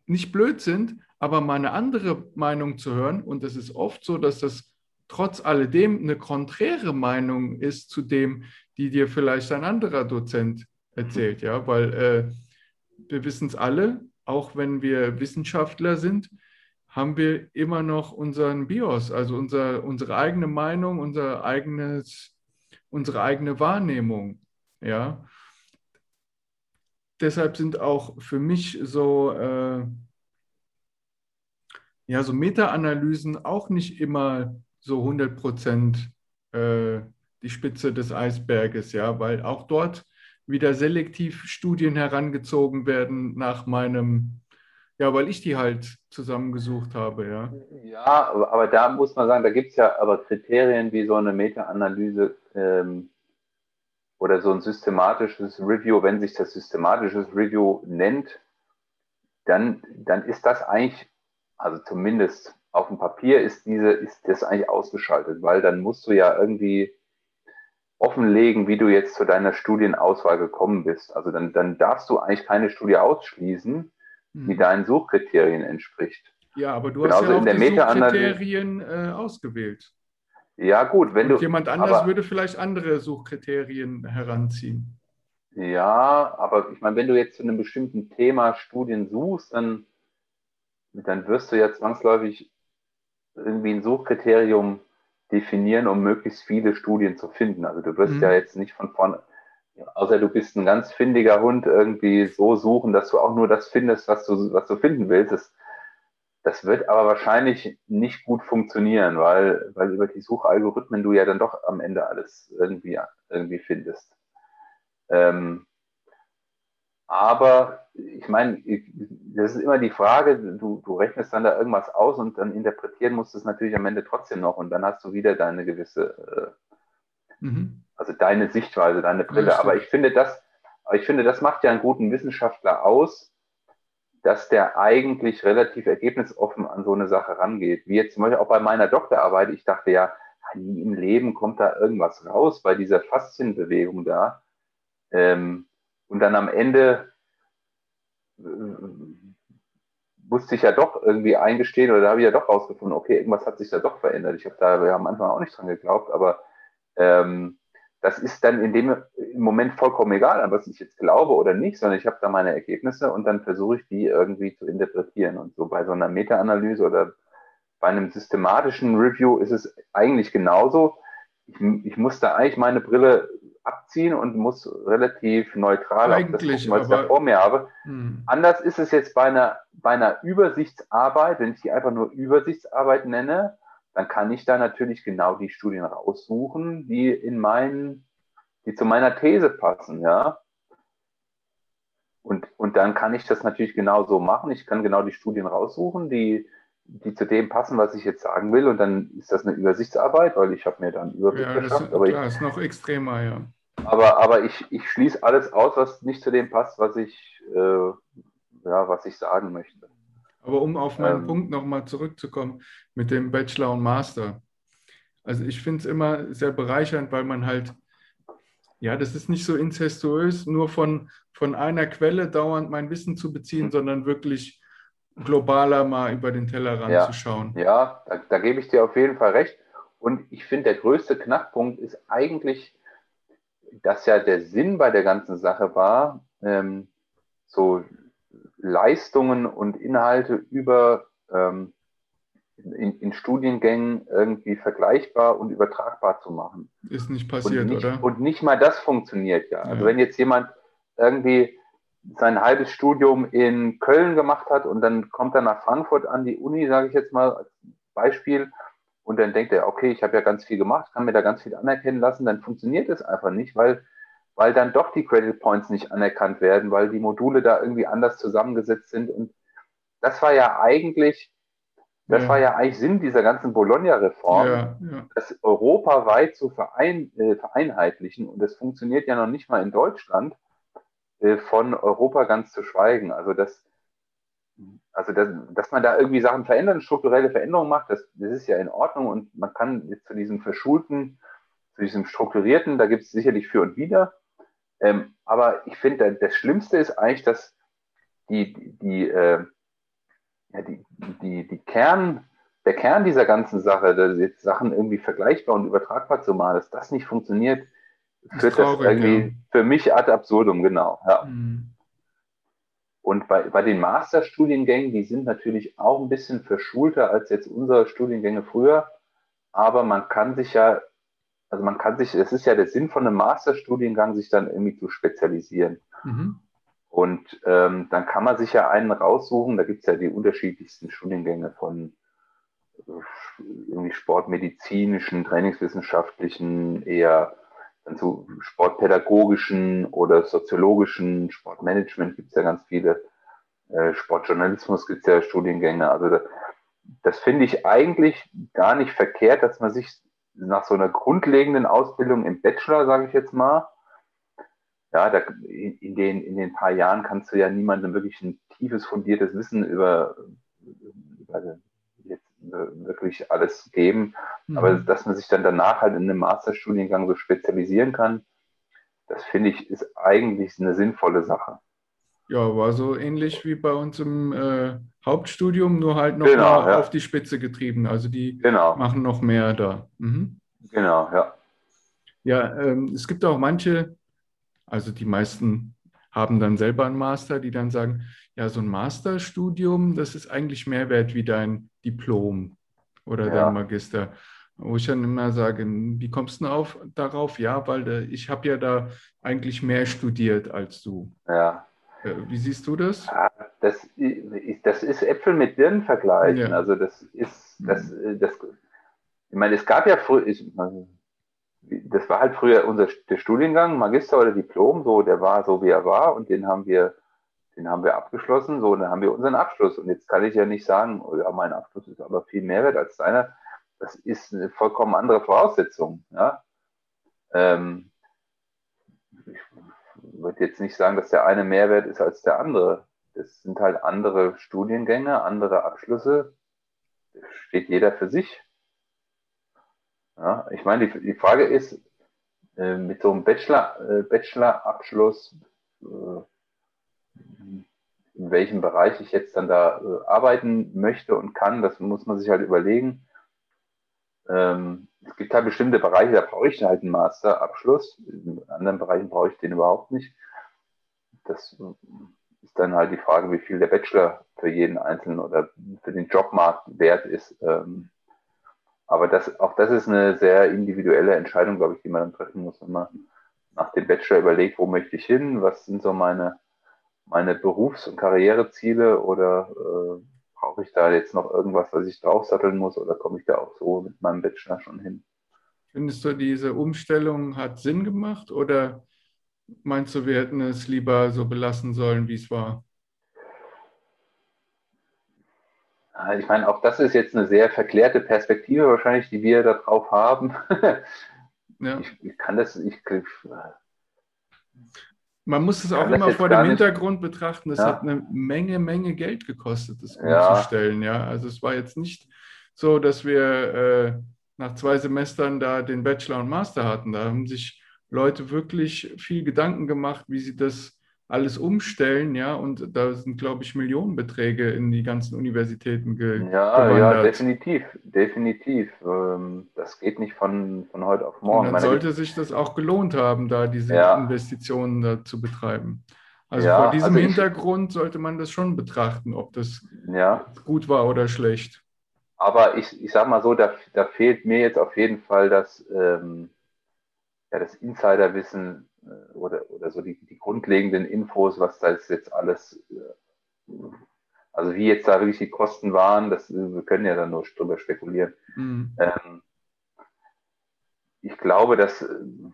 Speaker 1: nicht blöd sind, aber mal eine andere Meinung zu hören. Und es ist oft so, dass das trotz alledem eine konträre Meinung ist zu dem, die dir vielleicht ein anderer Dozent erzählt. Ja, weil äh, wir wissen es alle, auch wenn wir Wissenschaftler sind, haben wir immer noch unseren BIOS, also unser, unsere eigene Meinung, unser eigenes, unsere eigene Wahrnehmung. Ja. Deshalb sind auch für mich so, äh, ja, so Meta-Analysen auch nicht immer so 100 Prozent äh, die Spitze des Eisberges, ja, weil auch dort wieder selektiv Studien herangezogen werden nach meinem, ja, weil ich die halt zusammengesucht habe, ja.
Speaker 2: Ja, aber, da muss man sagen, da gibt es ja aber Kriterien wie so eine Meta-Analyse ähm, oder so ein systematisches Review, wenn sich das systematisches Review nennt, dann, dann ist das eigentlich, also zumindest auf dem Papier ist diese, ist das eigentlich ausgeschaltet, weil dann musst du ja irgendwie offenlegen, wie du jetzt zu deiner Studienauswahl gekommen bist. Also dann, dann darfst du eigentlich keine Studie ausschließen, die deinen Suchkriterien entspricht.
Speaker 1: Ja, aber du Genauso hast ja auch die Suchkriterien äh, ausgewählt.
Speaker 2: Ja, gut, wenn Und du.
Speaker 1: Jemand anders aber, würde vielleicht andere Suchkriterien heranziehen.
Speaker 2: Ja, aber ich meine, wenn du jetzt zu einem bestimmten Thema Studien suchst, dann, dann wirst du ja zwangsläufig irgendwie ein Suchkriterium definieren, um möglichst viele Studien zu finden. Also du wirst mhm. ja jetzt nicht von vorne, außer du bist ein ganz findiger Hund, irgendwie so suchen, dass du auch nur das findest, was du, was du finden willst. Das, das wird aber wahrscheinlich nicht gut funktionieren, weil, weil über die Suchalgorithmen du ja dann doch am Ende alles irgendwie, irgendwie findest. Ähm, aber ich meine, das ist immer die Frage, du, du rechnest dann da irgendwas aus und dann interpretieren musst du es natürlich am Ende trotzdem noch und dann hast du wieder deine gewisse, äh, mhm. also deine Sichtweise, deine Brille. Ja, aber ich finde das, ich finde, das macht ja einen guten Wissenschaftler aus, dass der eigentlich relativ ergebnisoffen an so eine Sache rangeht. Wie jetzt zum Beispiel auch bei meiner Doktorarbeit, ich dachte ja, nie im Leben kommt da irgendwas raus bei dieser Faszienbewegung da. Ähm, und dann am Ende musste ich ja doch irgendwie eingestehen oder da habe ich ja doch rausgefunden, okay, irgendwas hat sich da doch verändert. Ich habe da ja am Anfang auch nicht dran geglaubt, aber ähm, das ist dann in dem Moment vollkommen egal, an was ich jetzt glaube oder nicht, sondern ich habe da meine Ergebnisse und dann versuche ich die irgendwie zu interpretieren. Und so bei so einer Meta-Analyse oder bei einem systematischen Review ist es eigentlich genauso. Ich, ich muss da eigentlich meine Brille abziehen und muss relativ neutral
Speaker 1: Eigentlich,
Speaker 2: auf das gucken, was ich da vor mir habe. Hm. Anders ist es jetzt bei einer, bei einer Übersichtsarbeit, wenn ich die einfach nur Übersichtsarbeit nenne, dann kann ich da natürlich genau die Studien raussuchen, die in meinen, die zu meiner These passen, ja. Und, und dann kann ich das natürlich genau so machen. Ich kann genau die Studien raussuchen, die, die zu dem passen, was ich jetzt sagen will. Und dann ist das eine Übersichtsarbeit, weil ich habe mir dann Überblick
Speaker 1: ja,
Speaker 2: verschafft.
Speaker 1: Das, aber klar, ich, ist noch extremer, ja.
Speaker 2: Aber, aber ich, ich schließe alles aus, was nicht zu dem passt, was ich, äh, ja, was ich sagen möchte.
Speaker 1: Aber um auf meinen ähm, Punkt nochmal zurückzukommen mit dem Bachelor und Master. Also ich finde es immer sehr bereichernd, weil man halt, ja, das ist nicht so incestuös, nur von, von einer Quelle dauernd mein Wissen zu beziehen, sondern wirklich globaler mal über den Tellerrand
Speaker 2: ja,
Speaker 1: zu schauen.
Speaker 2: Ja, da, da gebe ich dir auf jeden Fall recht. Und ich finde, der größte Knackpunkt ist eigentlich, dass ja der Sinn bei der ganzen Sache war, ähm, so Leistungen und Inhalte über ähm, in, in, Studiengängen irgendwie vergleichbar und übertragbar zu machen.
Speaker 1: Ist nicht passiert,
Speaker 2: und nicht,
Speaker 1: oder?
Speaker 2: Und nicht mal das funktioniert ja. Also wenn jetzt jemand irgendwie sein halbes Studium in Köln gemacht hat und dann kommt er nach Frankfurt an die Uni, sage ich jetzt mal als Beispiel, und dann denkt er, okay, ich habe ja ganz viel gemacht, kann mir da ganz viel anerkennen lassen, dann funktioniert es einfach nicht, weil, weil dann doch die Credit Points nicht anerkannt werden, weil die Module da irgendwie anders zusammengesetzt sind. Und das war ja eigentlich, das ja. war ja eigentlich Sinn dieser ganzen Bologna-Reform, ja, ja. das europaweit zu verein, äh, vereinheitlichen. Und das funktioniert ja noch nicht mal in Deutschland, von Europa ganz zu schweigen. Also das, also, dass, dass man da irgendwie Sachen verändern, strukturelle Veränderungen macht, das, das ist ja in Ordnung und man kann jetzt zu diesem verschulten, zu diesem strukturierten, da gibt es sicherlich für und wider. Ähm, aber ich finde, das Schlimmste ist eigentlich, dass die, die, äh, ja, die, die, die Kern, der Kern dieser ganzen Sache, dass jetzt Sachen irgendwie vergleichbar und übertragbar zu machen, dass das nicht funktioniert, führt das, irgendwie ja. für mich ad absurdum, genau. Ja. Mhm. Und bei, bei den Masterstudiengängen, die sind natürlich auch ein bisschen verschulter als jetzt unsere Studiengänge früher. Aber man kann sich ja, also man kann sich, es ist ja der Sinn von einem Masterstudiengang, sich dann irgendwie zu spezialisieren. Mhm. Und ähm, dann kann man sich ja einen raussuchen. Da gibt es ja die unterschiedlichsten Studiengänge von äh, irgendwie sportmedizinischen, trainingswissenschaftlichen, eher dann zu sportpädagogischen oder soziologischen, Sportmanagement gibt es ja ganz viele, äh, Sportjournalismus gibt es ja Studiengänge. Also das, das finde ich eigentlich gar nicht verkehrt, dass man sich nach so einer grundlegenden Ausbildung im Bachelor, sage ich jetzt mal, ja, da, in, den, in den paar Jahren kannst du ja niemandem wirklich ein tiefes, fundiertes Wissen über, über wirklich alles geben. Mhm. Aber dass man sich dann danach halt in einem Masterstudiengang so spezialisieren kann, das finde ich ist eigentlich eine sinnvolle Sache.
Speaker 1: Ja, war so ähnlich wie bei uns im äh, Hauptstudium, nur halt noch genau, mal ja. auf die Spitze getrieben. Also die genau. machen noch mehr da. Mhm.
Speaker 2: Genau, ja.
Speaker 1: Ja, ähm, es gibt auch manche, also die meisten haben dann selber einen Master, die dann sagen, ja, so ein Masterstudium, das ist eigentlich mehr wert wie dein Diplom oder ja. dein Magister. Wo ich dann immer sage, wie kommst du auf, darauf? Ja, weil äh, ich habe ja da eigentlich mehr studiert als du.
Speaker 2: Ja.
Speaker 1: Äh, wie siehst du das?
Speaker 2: Das, das ist Äpfel mit Birnen vergleichen. Ja. Also das ist, das, mhm. das, ich meine, es gab ja früher, das war halt früher unser der Studiengang, Magister oder Diplom, so, der war so wie er war und den haben wir, den haben wir abgeschlossen, so, und dann haben wir unseren Abschluss. Und jetzt kann ich ja nicht sagen, oh ja, mein Abschluss ist aber viel mehr wert als deiner. Das ist eine vollkommen andere Voraussetzung, ja. Ähm, ich würde jetzt nicht sagen, dass der eine mehr wert ist als der andere. Das sind halt andere Studiengänge, andere Abschlüsse. Das steht jeder für sich. Ja, ich meine, die, die Frage ist, äh, mit so einem Bachelor, äh, Bachelor-Abschluss, äh, in welchem Bereich ich jetzt dann da äh, arbeiten möchte und kann, das muss man sich halt überlegen. Ähm, es gibt halt bestimmte Bereiche, da brauche ich halt einen Masterabschluss. In anderen Bereichen brauche ich den überhaupt nicht. Das ist dann halt die Frage, wie viel der Bachelor für jeden Einzelnen oder für den Jobmarkt wert ist. Ähm, aber das, auch das ist eine sehr individuelle Entscheidung, glaube ich, die man dann treffen muss, wenn man nach dem Bachelor überlegt, wo möchte ich hin, was sind so meine, meine Berufs- und Karriereziele oder äh, brauche ich da jetzt noch irgendwas, was ich draufsatteln muss oder komme ich da auch so mit meinem Bachelor schon hin?
Speaker 1: Findest du, diese Umstellung hat Sinn gemacht oder meinst du, wir hätten es lieber so belassen sollen, wie es war?
Speaker 2: Ich meine, auch das ist jetzt eine sehr verklärte Perspektive wahrscheinlich, die wir darauf haben. ja. ich, ich, kann das, ich,
Speaker 1: man muss es auch immer vor dem Hintergrund betrachten, das ja. hat eine Menge, Menge Geld gekostet, das umzustellen. Ja. ja. Also es war jetzt nicht so, dass wir äh, nach zwei Semestern da den Bachelor und Master hatten. Da haben sich Leute wirklich viel Gedanken gemacht, wie sie das alles umstellen, ja, und da sind, glaube ich, Millionenbeträge in die ganzen Universitäten ge
Speaker 2: ja, gewandert. Ja, definitiv, definitiv. Ähm, das geht nicht von, von heute auf morgen.
Speaker 1: Und dann sollte sich das auch gelohnt haben, da diese ja. Investitionen da zu betreiben. Also ja, vor diesem also Hintergrund sollte man das schon betrachten, ob das ja. gut war oder schlecht.
Speaker 2: Aber ich, ich sage mal so, da, da fehlt mir jetzt auf jeden Fall das, ähm, ja, das Insiderwissen oder, oder so die, die grundlegenden Infos, was da jetzt alles, äh, also wie jetzt da wirklich die Kosten waren, das, wir können ja dann nur drüber spekulieren. Mhm. Ähm, ich glaube, dass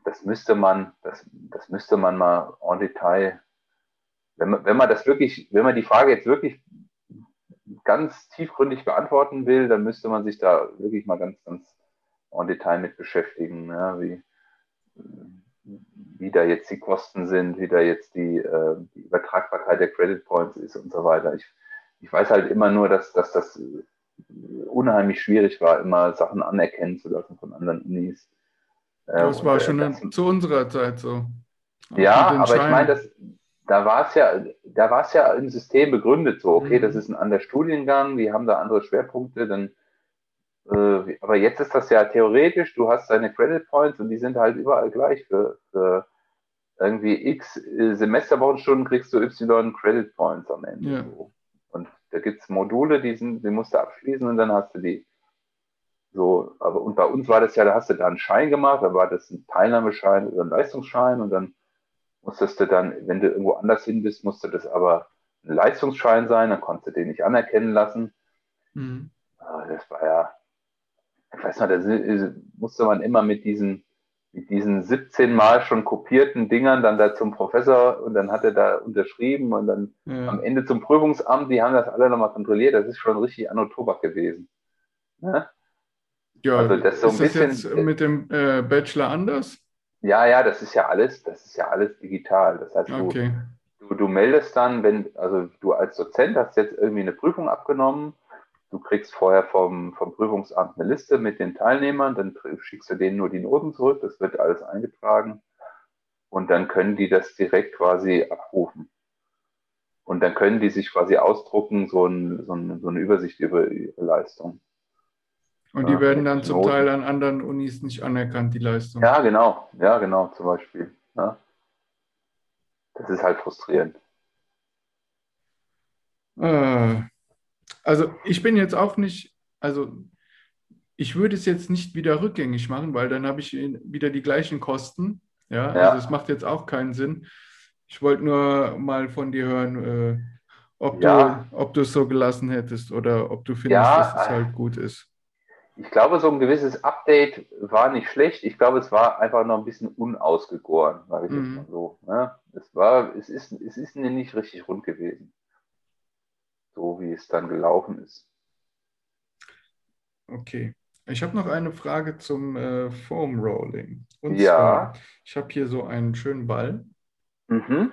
Speaker 2: das müsste man, das, das müsste man mal en Detail, wenn man, wenn man das wirklich, wenn man die Frage jetzt wirklich ganz tiefgründig beantworten will, dann müsste man sich da wirklich mal ganz, ganz en Detail mit beschäftigen, ja, wie, wie da jetzt die Kosten sind, wie da jetzt die, äh, die Übertragbarkeit der Credit Points ist und so weiter. Ich, ich weiß halt immer nur, dass, dass das unheimlich schwierig war, immer Sachen anerkennen zu lassen von anderen Unis.
Speaker 1: Äh, das war schon das, zu unserer Zeit so.
Speaker 2: Auch ja, aber ich meine, das, da war es ja, da war es ja im System begründet so, okay, mhm. das ist ein anderer Studiengang, die haben da andere Schwerpunkte, dann äh, aber jetzt ist das ja theoretisch, du hast deine Credit Points und die sind halt überall gleich. Für, für irgendwie x äh, Semesterwochenstunden kriegst du y Credit Points am Ende. Ja. Und da gibt es Module, die, sind, die musst du abschließen und dann hast du die. So, aber und bei uns war das ja, da hast du da einen Schein gemacht, da war das ein Teilnahmeschein oder ein Leistungsschein und dann musstest du dann, wenn du irgendwo anders hin bist, musste das aber ein Leistungsschein sein, dann konntest du den nicht anerkennen lassen. Mhm. Das war ja, ich weiß noch, da musste man immer mit diesen, mit diesen 17 Mal schon kopierten Dingern dann da zum Professor und dann hat er da unterschrieben und dann ja. am Ende zum Prüfungsamt, die haben das alle nochmal kontrolliert. Das ist schon richtig Anno Tobak gewesen.
Speaker 1: Ne? Ja, also das so ist ein bisschen, das jetzt mit dem äh, Bachelor anders?
Speaker 2: Ja, ja, das ist ja alles, das ist ja alles digital. Das heißt, okay. du, du, du meldest dann, wenn, also du als Dozent hast jetzt irgendwie eine Prüfung abgenommen Du kriegst vorher vom, vom Prüfungsamt eine Liste mit den Teilnehmern, dann schickst du denen nur die Noten zurück, das wird alles eingetragen und dann können die das direkt quasi abrufen. Und dann können die sich quasi ausdrucken, so, ein, so, ein, so eine Übersicht über ihre Leistung.
Speaker 1: Und die ja, werden dann zum Teil an anderen Unis nicht anerkannt, die Leistung.
Speaker 2: Ja, genau. Ja, genau, zum Beispiel. Ja. Das ist halt frustrierend.
Speaker 1: Äh, also ich bin jetzt auch nicht, also ich würde es jetzt nicht wieder rückgängig machen, weil dann habe ich wieder die gleichen Kosten. Ja, ja. also es macht jetzt auch keinen Sinn. Ich wollte nur mal von dir hören, äh, ob, ja. du, ob du es so gelassen hättest oder ob du findest, ja, dass es halt gut ist.
Speaker 2: Ich glaube, so ein gewisses Update war nicht schlecht. Ich glaube, es war einfach noch ein bisschen unausgegoren, sage ich mhm. jetzt mal so. Ne? Es, war, es, ist, es ist nicht richtig rund gewesen so wie es dann gelaufen ist.
Speaker 1: Okay. Ich habe noch eine Frage zum äh, Foam Rolling.
Speaker 2: Und ja. Zwar,
Speaker 1: ich habe hier so einen schönen Ball. Mhm.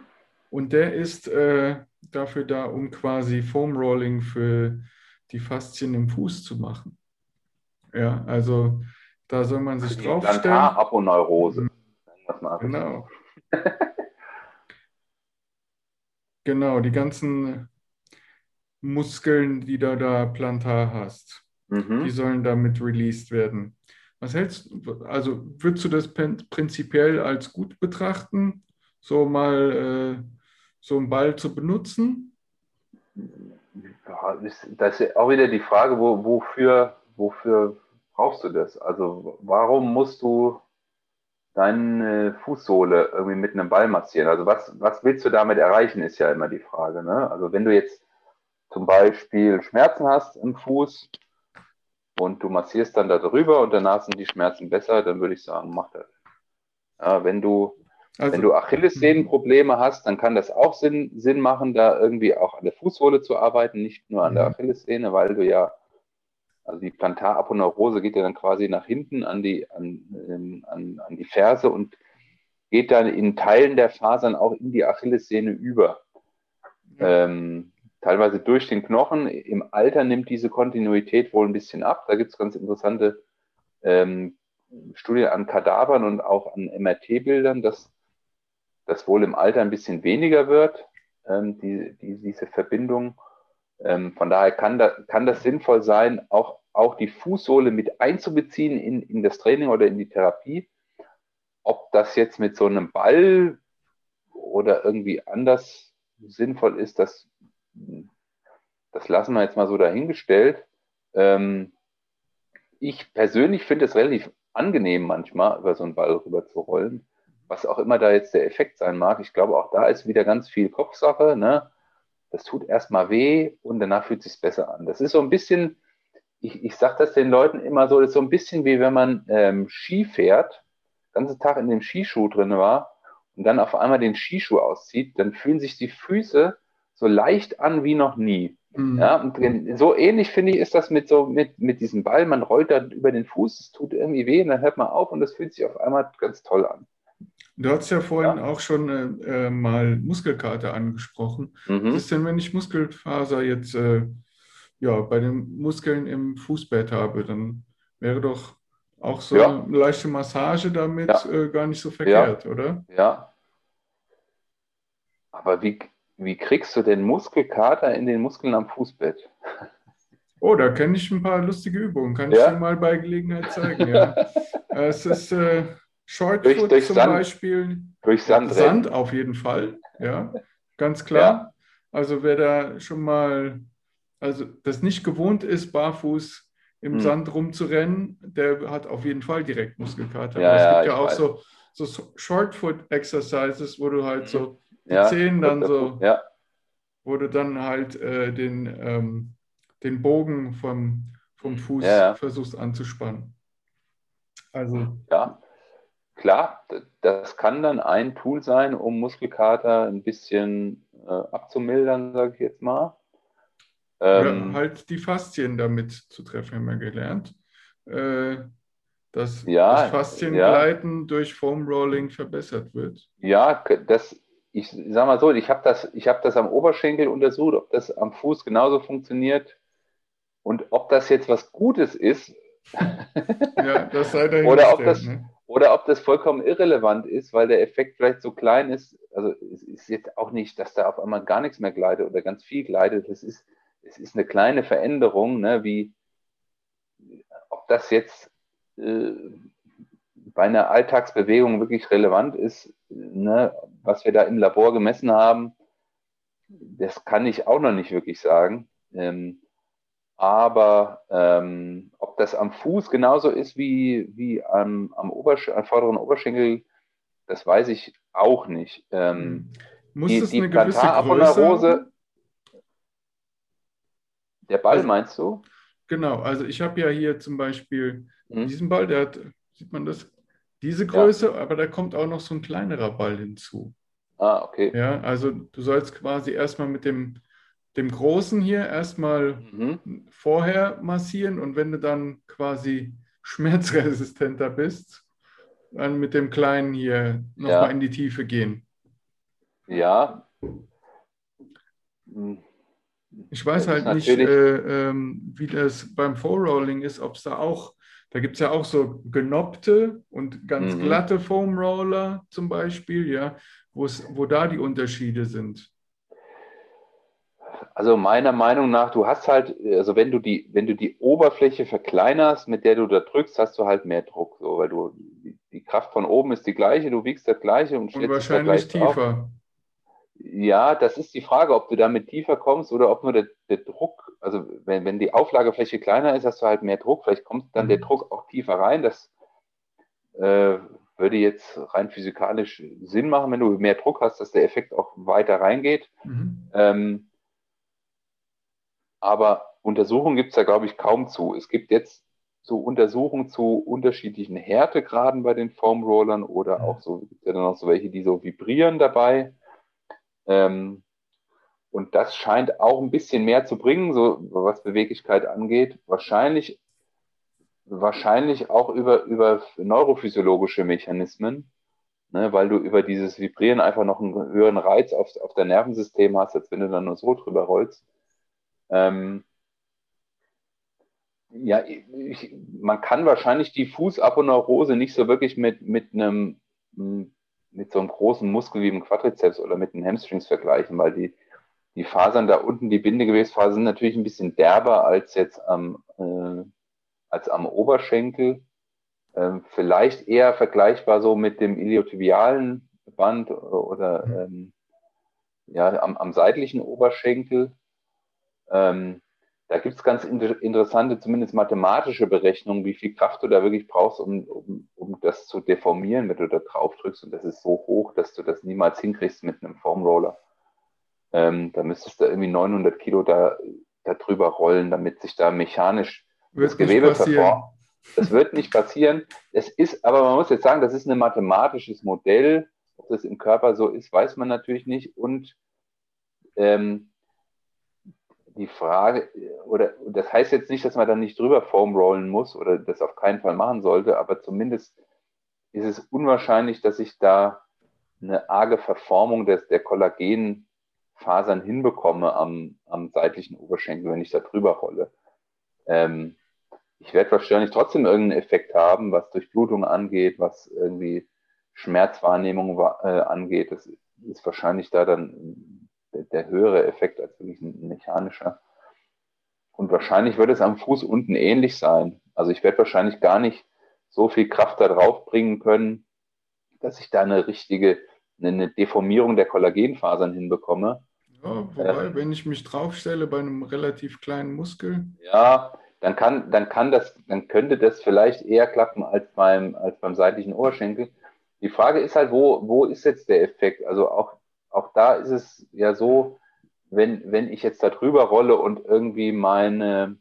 Speaker 1: Und der ist äh, dafür da, um quasi Foam Rolling für die Faszien im Fuß zu machen. Ja, also da soll man sich draufstellen.
Speaker 2: Plantar-Aponeurose.
Speaker 1: Genau. genau, die ganzen Muskeln, die du da plantar hast. Mhm. Die sollen damit released werden. Was hältst du, also würdest du das prinzipiell als gut betrachten, so mal äh, so einen Ball zu benutzen?
Speaker 2: Ja, das ist auch wieder die Frage, wo, wofür, wofür brauchst du das? Also warum musst du deine Fußsohle irgendwie mit einem Ball massieren? Also was, was willst du damit erreichen, ist ja immer die Frage. Ne? Also wenn du jetzt zum Beispiel Schmerzen hast im Fuß und du massierst dann da drüber und danach sind die Schmerzen besser, dann würde ich sagen, mach das. Ja, wenn du, also, wenn du Achillessehnenprobleme hast, dann kann das auch Sinn, Sinn machen, da irgendwie auch an der Fußsohle zu arbeiten, nicht nur an der mhm. Achillessehne, weil du ja, also die Plantaraponeurose geht ja dann quasi nach hinten an die, an, ähm, an, an die Ferse und geht dann in Teilen der Fasern auch in die Achillessehne über. Ähm, teilweise durch den Knochen. Im Alter nimmt diese Kontinuität wohl ein bisschen ab. Da gibt es ganz interessante ähm, Studien an Kadavern und auch an MRT-Bildern, dass das wohl im Alter ein bisschen weniger wird, ähm, die, die, diese Verbindung. Ähm, von daher kann, da, kann das sinnvoll sein, auch, auch die Fußsohle mit einzubeziehen in, in das Training oder in die Therapie. Ob das jetzt mit so einem Ball oder irgendwie anders sinnvoll ist, das das lassen wir jetzt mal so dahingestellt. Ähm, ich persönlich finde es relativ angenehm, manchmal über so einen Ball rüber zu rollen. Was auch immer da jetzt der Effekt sein mag. Ich glaube, auch da ist wieder ganz viel Kopfsache. Ne? Das tut erstmal weh und danach fühlt es sich besser an. Das ist so ein bisschen, ich, ich sage das den Leuten immer so, das ist so ein bisschen wie wenn man ähm, Ski fährt, den ganzen Tag in dem Skischuh drin war und dann auf einmal den Skischuh auszieht, dann fühlen sich die Füße so leicht an wie noch nie. Mhm. Ja, und so ähnlich finde ich ist das mit so mit, mit diesem Ball. Man rollt da über den Fuß, es tut irgendwie weh, und dann hört man auf und das fühlt sich auf einmal ganz toll an.
Speaker 1: Du hast ja vorhin ja. auch schon äh, mal Muskelkater angesprochen. Mhm. Was ist denn, wenn ich Muskelfaser jetzt äh, ja, bei den Muskeln im Fußbett habe? Dann wäre doch auch so ja. eine leichte Massage damit ja. äh, gar nicht so verkehrt, oder?
Speaker 2: Ja. Aber wie, wie kriegst du den Muskelkater in den Muskeln am Fußbett?
Speaker 1: Oh, da kenne ich ein paar lustige Übungen. Kann ja? ich dir mal bei Gelegenheit zeigen. Ja. es ist äh, Shortfoot durch, durch zum Sand, Beispiel.
Speaker 2: Durch Sand.
Speaker 1: Sand auf jeden Fall. Ja, ganz klar. Ja. Also wer da schon mal, also das nicht gewohnt ist, barfuß im hm. Sand rumzurennen, der hat auf jeden Fall direkt Muskelkater.
Speaker 2: Ja,
Speaker 1: es
Speaker 2: gibt
Speaker 1: ja, auch so, so Shortfoot-Exercises, wo du halt so die ja, Zehen dann so,
Speaker 2: ja.
Speaker 1: wo du dann halt äh, den, ähm, den Bogen vom, vom Fuß ja, versuchst anzuspannen.
Speaker 2: Also. Ja, klar, das kann dann ein Tool sein, um Muskelkater ein bisschen äh, abzumildern, sage ich jetzt mal.
Speaker 1: Ähm, halt die Faszien damit zu treffen, haben wir gelernt. Äh, dass ja, das Fasziengleiten ja. durch Foam Rolling verbessert wird.
Speaker 2: Ja, das ich sag mal so, ich habe das, ich das am Oberschenkel untersucht, ob das am Fuß genauso funktioniert und ob das jetzt was Gutes ist.
Speaker 1: ja, das sei
Speaker 2: oder ob das, ne? oder ob das vollkommen irrelevant ist, weil der Effekt vielleicht so klein ist. Also es ist jetzt auch nicht, dass da auf einmal gar nichts mehr gleitet oder ganz viel gleitet. Es ist, es ist eine kleine Veränderung, ne, wie ob das jetzt äh, bei einer Alltagsbewegung wirklich relevant ist, ne, was wir da im Labor gemessen haben, das kann ich auch noch nicht wirklich sagen. Ähm, aber ähm, ob das am Fuß genauso ist wie, wie am, am, Obersch am vorderen Oberschenkel, das weiß ich auch nicht. Ähm, hm.
Speaker 1: Muss die, es die eine gewisse Größe
Speaker 2: Der Ball also, meinst du?
Speaker 1: Genau, also ich habe ja hier zum Beispiel hm. diesen Ball, der hat, sieht man das, diese Größe, ja. aber da kommt auch noch so ein kleinerer Ball hinzu.
Speaker 2: Ah, okay.
Speaker 1: Ja, also du sollst quasi erstmal mit dem dem Großen hier erstmal mhm. vorher massieren und wenn du dann quasi schmerzresistenter bist, dann mit dem Kleinen hier nochmal ja. in die Tiefe gehen.
Speaker 2: Ja.
Speaker 1: Ich weiß halt nicht, äh, ähm, wie das beim Foam-Rolling ist, ob es da auch, da gibt es ja auch so genoppte und ganz mhm. glatte Foam-Roller zum Beispiel, ja, wo da die Unterschiede sind.
Speaker 2: Also meiner Meinung nach, du hast halt, also wenn du die, wenn du die Oberfläche verkleinerst, mit der du da drückst, hast du halt mehr Druck, so, weil du die Kraft von oben ist die gleiche, du wiegst das gleiche und,
Speaker 1: und wahrscheinlich tiefer.
Speaker 2: Ja, das ist die Frage, ob du damit tiefer kommst oder ob nur der, der Druck, also wenn, wenn die Auflagefläche kleiner ist, hast du halt mehr Druck, vielleicht kommt dann mhm. der Druck auch tiefer rein. Das äh, würde jetzt rein physikalisch Sinn machen, wenn du mehr Druck hast, dass der Effekt auch weiter reingeht. Mhm. Ähm, aber Untersuchungen gibt es da, glaube ich, kaum zu. Es gibt jetzt so Untersuchungen zu unterschiedlichen Härtegraden bei den Foamrollern oder auch so, gibt ja dann auch so welche, die so vibrieren dabei. Ähm, und das scheint auch ein bisschen mehr zu bringen, so was Beweglichkeit angeht. Wahrscheinlich, wahrscheinlich auch über, über neurophysiologische Mechanismen, ne, weil du über dieses Vibrieren einfach noch einen höheren Reiz auf, auf dein Nervensystem hast, als wenn du dann nur so drüber rollst. Ähm, ja, ich, man kann wahrscheinlich die Fußaponeurose nicht so wirklich mit, mit einem mit so einem großen Muskel wie dem Quadrizeps oder mit den Hamstrings vergleichen, weil die, die Fasern da unten, die Bindegewebsfasern sind natürlich ein bisschen derber als jetzt am, äh, als am Oberschenkel. Ähm, vielleicht eher vergleichbar so mit dem iliotibialen Band oder mhm. ähm, ja, am, am seitlichen Oberschenkel. Ähm, da gibt es ganz inter interessante, zumindest mathematische Berechnungen, wie viel Kraft du da wirklich brauchst, um, um, um das zu deformieren, wenn du da drauf drückst. Und das ist so hoch, dass du das niemals hinkriegst mit einem Formroller. Ähm, da müsstest du irgendwie 900 Kilo da, da drüber rollen, damit sich da mechanisch
Speaker 1: wird das Gewebe verformt.
Speaker 2: Das wird nicht passieren. Es ist, aber man muss jetzt sagen, das ist ein mathematisches Modell. Ob das im Körper so ist, weiß man natürlich nicht. Und ähm, die Frage, oder das heißt jetzt nicht, dass man dann nicht drüber Foam rollen muss oder das auf keinen Fall machen sollte, aber zumindest ist es unwahrscheinlich, dass ich da eine arge Verformung des, der Kollagenfasern hinbekomme am, am seitlichen Oberschenkel, wenn ich da drüber rolle. Ähm, ich werde wahrscheinlich trotzdem irgendeinen Effekt haben, was Durchblutung angeht, was irgendwie Schmerzwahrnehmung äh, angeht. Das ist wahrscheinlich da dann der, der höhere Effekt als wirklich ein mechanischer. Und wahrscheinlich wird es am Fuß unten ähnlich sein. Also ich werde wahrscheinlich gar nicht so viel Kraft da drauf bringen können, dass ich da eine richtige, eine Deformierung der Kollagenfasern hinbekomme.
Speaker 1: Ja, wobei, äh, wenn ich mich draufstelle bei einem relativ kleinen Muskel.
Speaker 2: Ja, dann kann, dann kann das, dann könnte das vielleicht eher klappen als beim, als beim seitlichen Oberschenkel. Die Frage ist halt, wo, wo ist jetzt der Effekt? Also auch auch da ist es ja so, wenn, wenn ich jetzt da drüber rolle und irgendwie meine,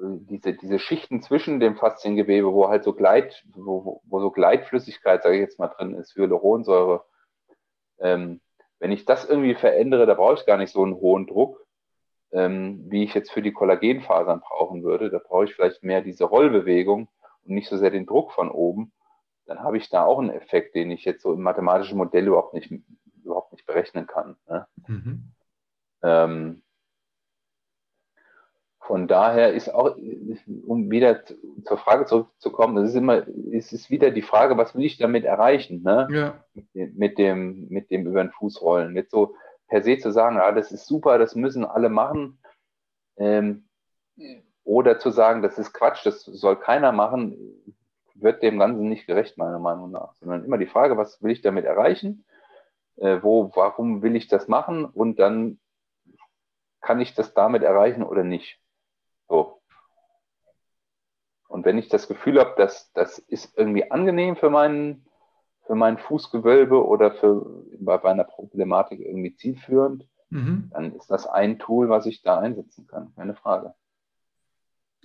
Speaker 2: diese, diese Schichten zwischen dem Fasziengewebe, wo halt so Gleit, wo, wo so Gleitflüssigkeit, sage ich jetzt mal, drin ist, Hyaluronsäure, ähm, wenn ich das irgendwie verändere, da brauche ich gar nicht so einen hohen Druck, ähm, wie ich jetzt für die Kollagenfasern brauchen würde. Da brauche ich vielleicht mehr diese Rollbewegung und nicht so sehr den Druck von oben. Dann habe ich da auch einen Effekt, den ich jetzt so im mathematischen Modell überhaupt nicht überhaupt nicht berechnen kann. Ne? Mhm. Ähm, von daher ist auch, um wieder zur Frage zurückzukommen, das ist immer, es ist wieder die Frage, was will ich damit erreichen, ne? Ja. Mit dem, mit dem über den Fuß rollen. Jetzt so per se zu sagen, ja, das ist super, das müssen alle machen, ähm, oder zu sagen, das ist Quatsch, das soll keiner machen, wird dem Ganzen nicht gerecht, meiner Meinung nach. Sondern immer die Frage, was will ich damit erreichen? Äh, wo, warum will ich das machen? Und dann kann ich das damit erreichen oder nicht? So. Und wenn ich das Gefühl habe, dass das ist irgendwie angenehm für meinen, für mein Fußgewölbe oder für bei einer Problematik irgendwie zielführend, mhm. dann ist das ein Tool, was ich da einsetzen kann. Keine Frage.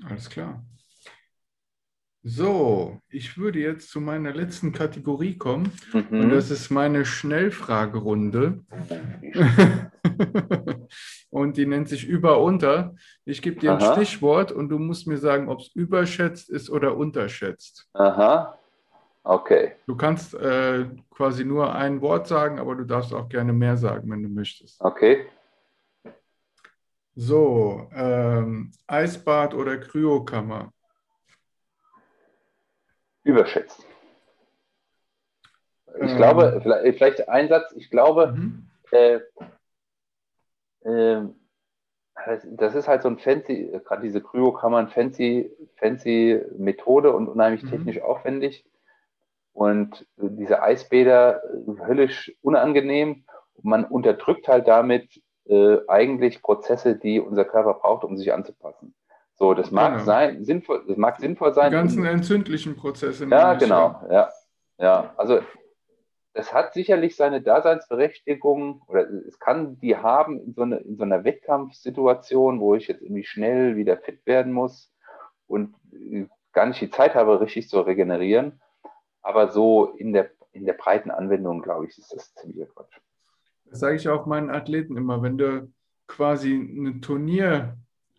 Speaker 1: Alles klar. So, ich würde jetzt zu meiner letzten Kategorie kommen. Mhm. Und das ist meine Schnellfragerunde. und die nennt sich Über-Unter. Ich gebe dir Aha. ein Stichwort und du musst mir sagen, ob es überschätzt ist oder unterschätzt.
Speaker 2: Aha. Okay.
Speaker 1: Du kannst äh, quasi nur ein Wort sagen, aber du darfst auch gerne mehr sagen, wenn du möchtest.
Speaker 2: Okay.
Speaker 1: So, ähm, Eisbad oder Kryokammer?
Speaker 2: Überschätzt. Ich ähm. glaube, vielleicht, vielleicht ein Satz, ich glaube, mhm. äh, äh, das ist halt so ein fancy, gerade diese Kryokammern, fancy, fancy Methode und unheimlich mhm. technisch aufwendig. Und diese Eisbäder höllisch unangenehm. Man unterdrückt halt damit äh, eigentlich Prozesse, die unser Körper braucht, um sich anzupassen. So, das mag genau. sein, sinnvoll, das mag sinnvoll sein.
Speaker 1: Die ganzen entzündlichen Prozesse.
Speaker 2: Ja, genau, ja. Ja, also es hat sicherlich seine Daseinsberechtigung oder es kann die haben in so, eine, in so einer Wettkampfsituation, wo ich jetzt irgendwie schnell wieder fit werden muss und äh, gar nicht die Zeit habe, richtig zu regenerieren. Aber so in der, in der breiten Anwendung, glaube ich, ist das ziemlicher Quatsch.
Speaker 1: Das sage ich auch meinen Athleten immer, wenn du quasi eine Turnier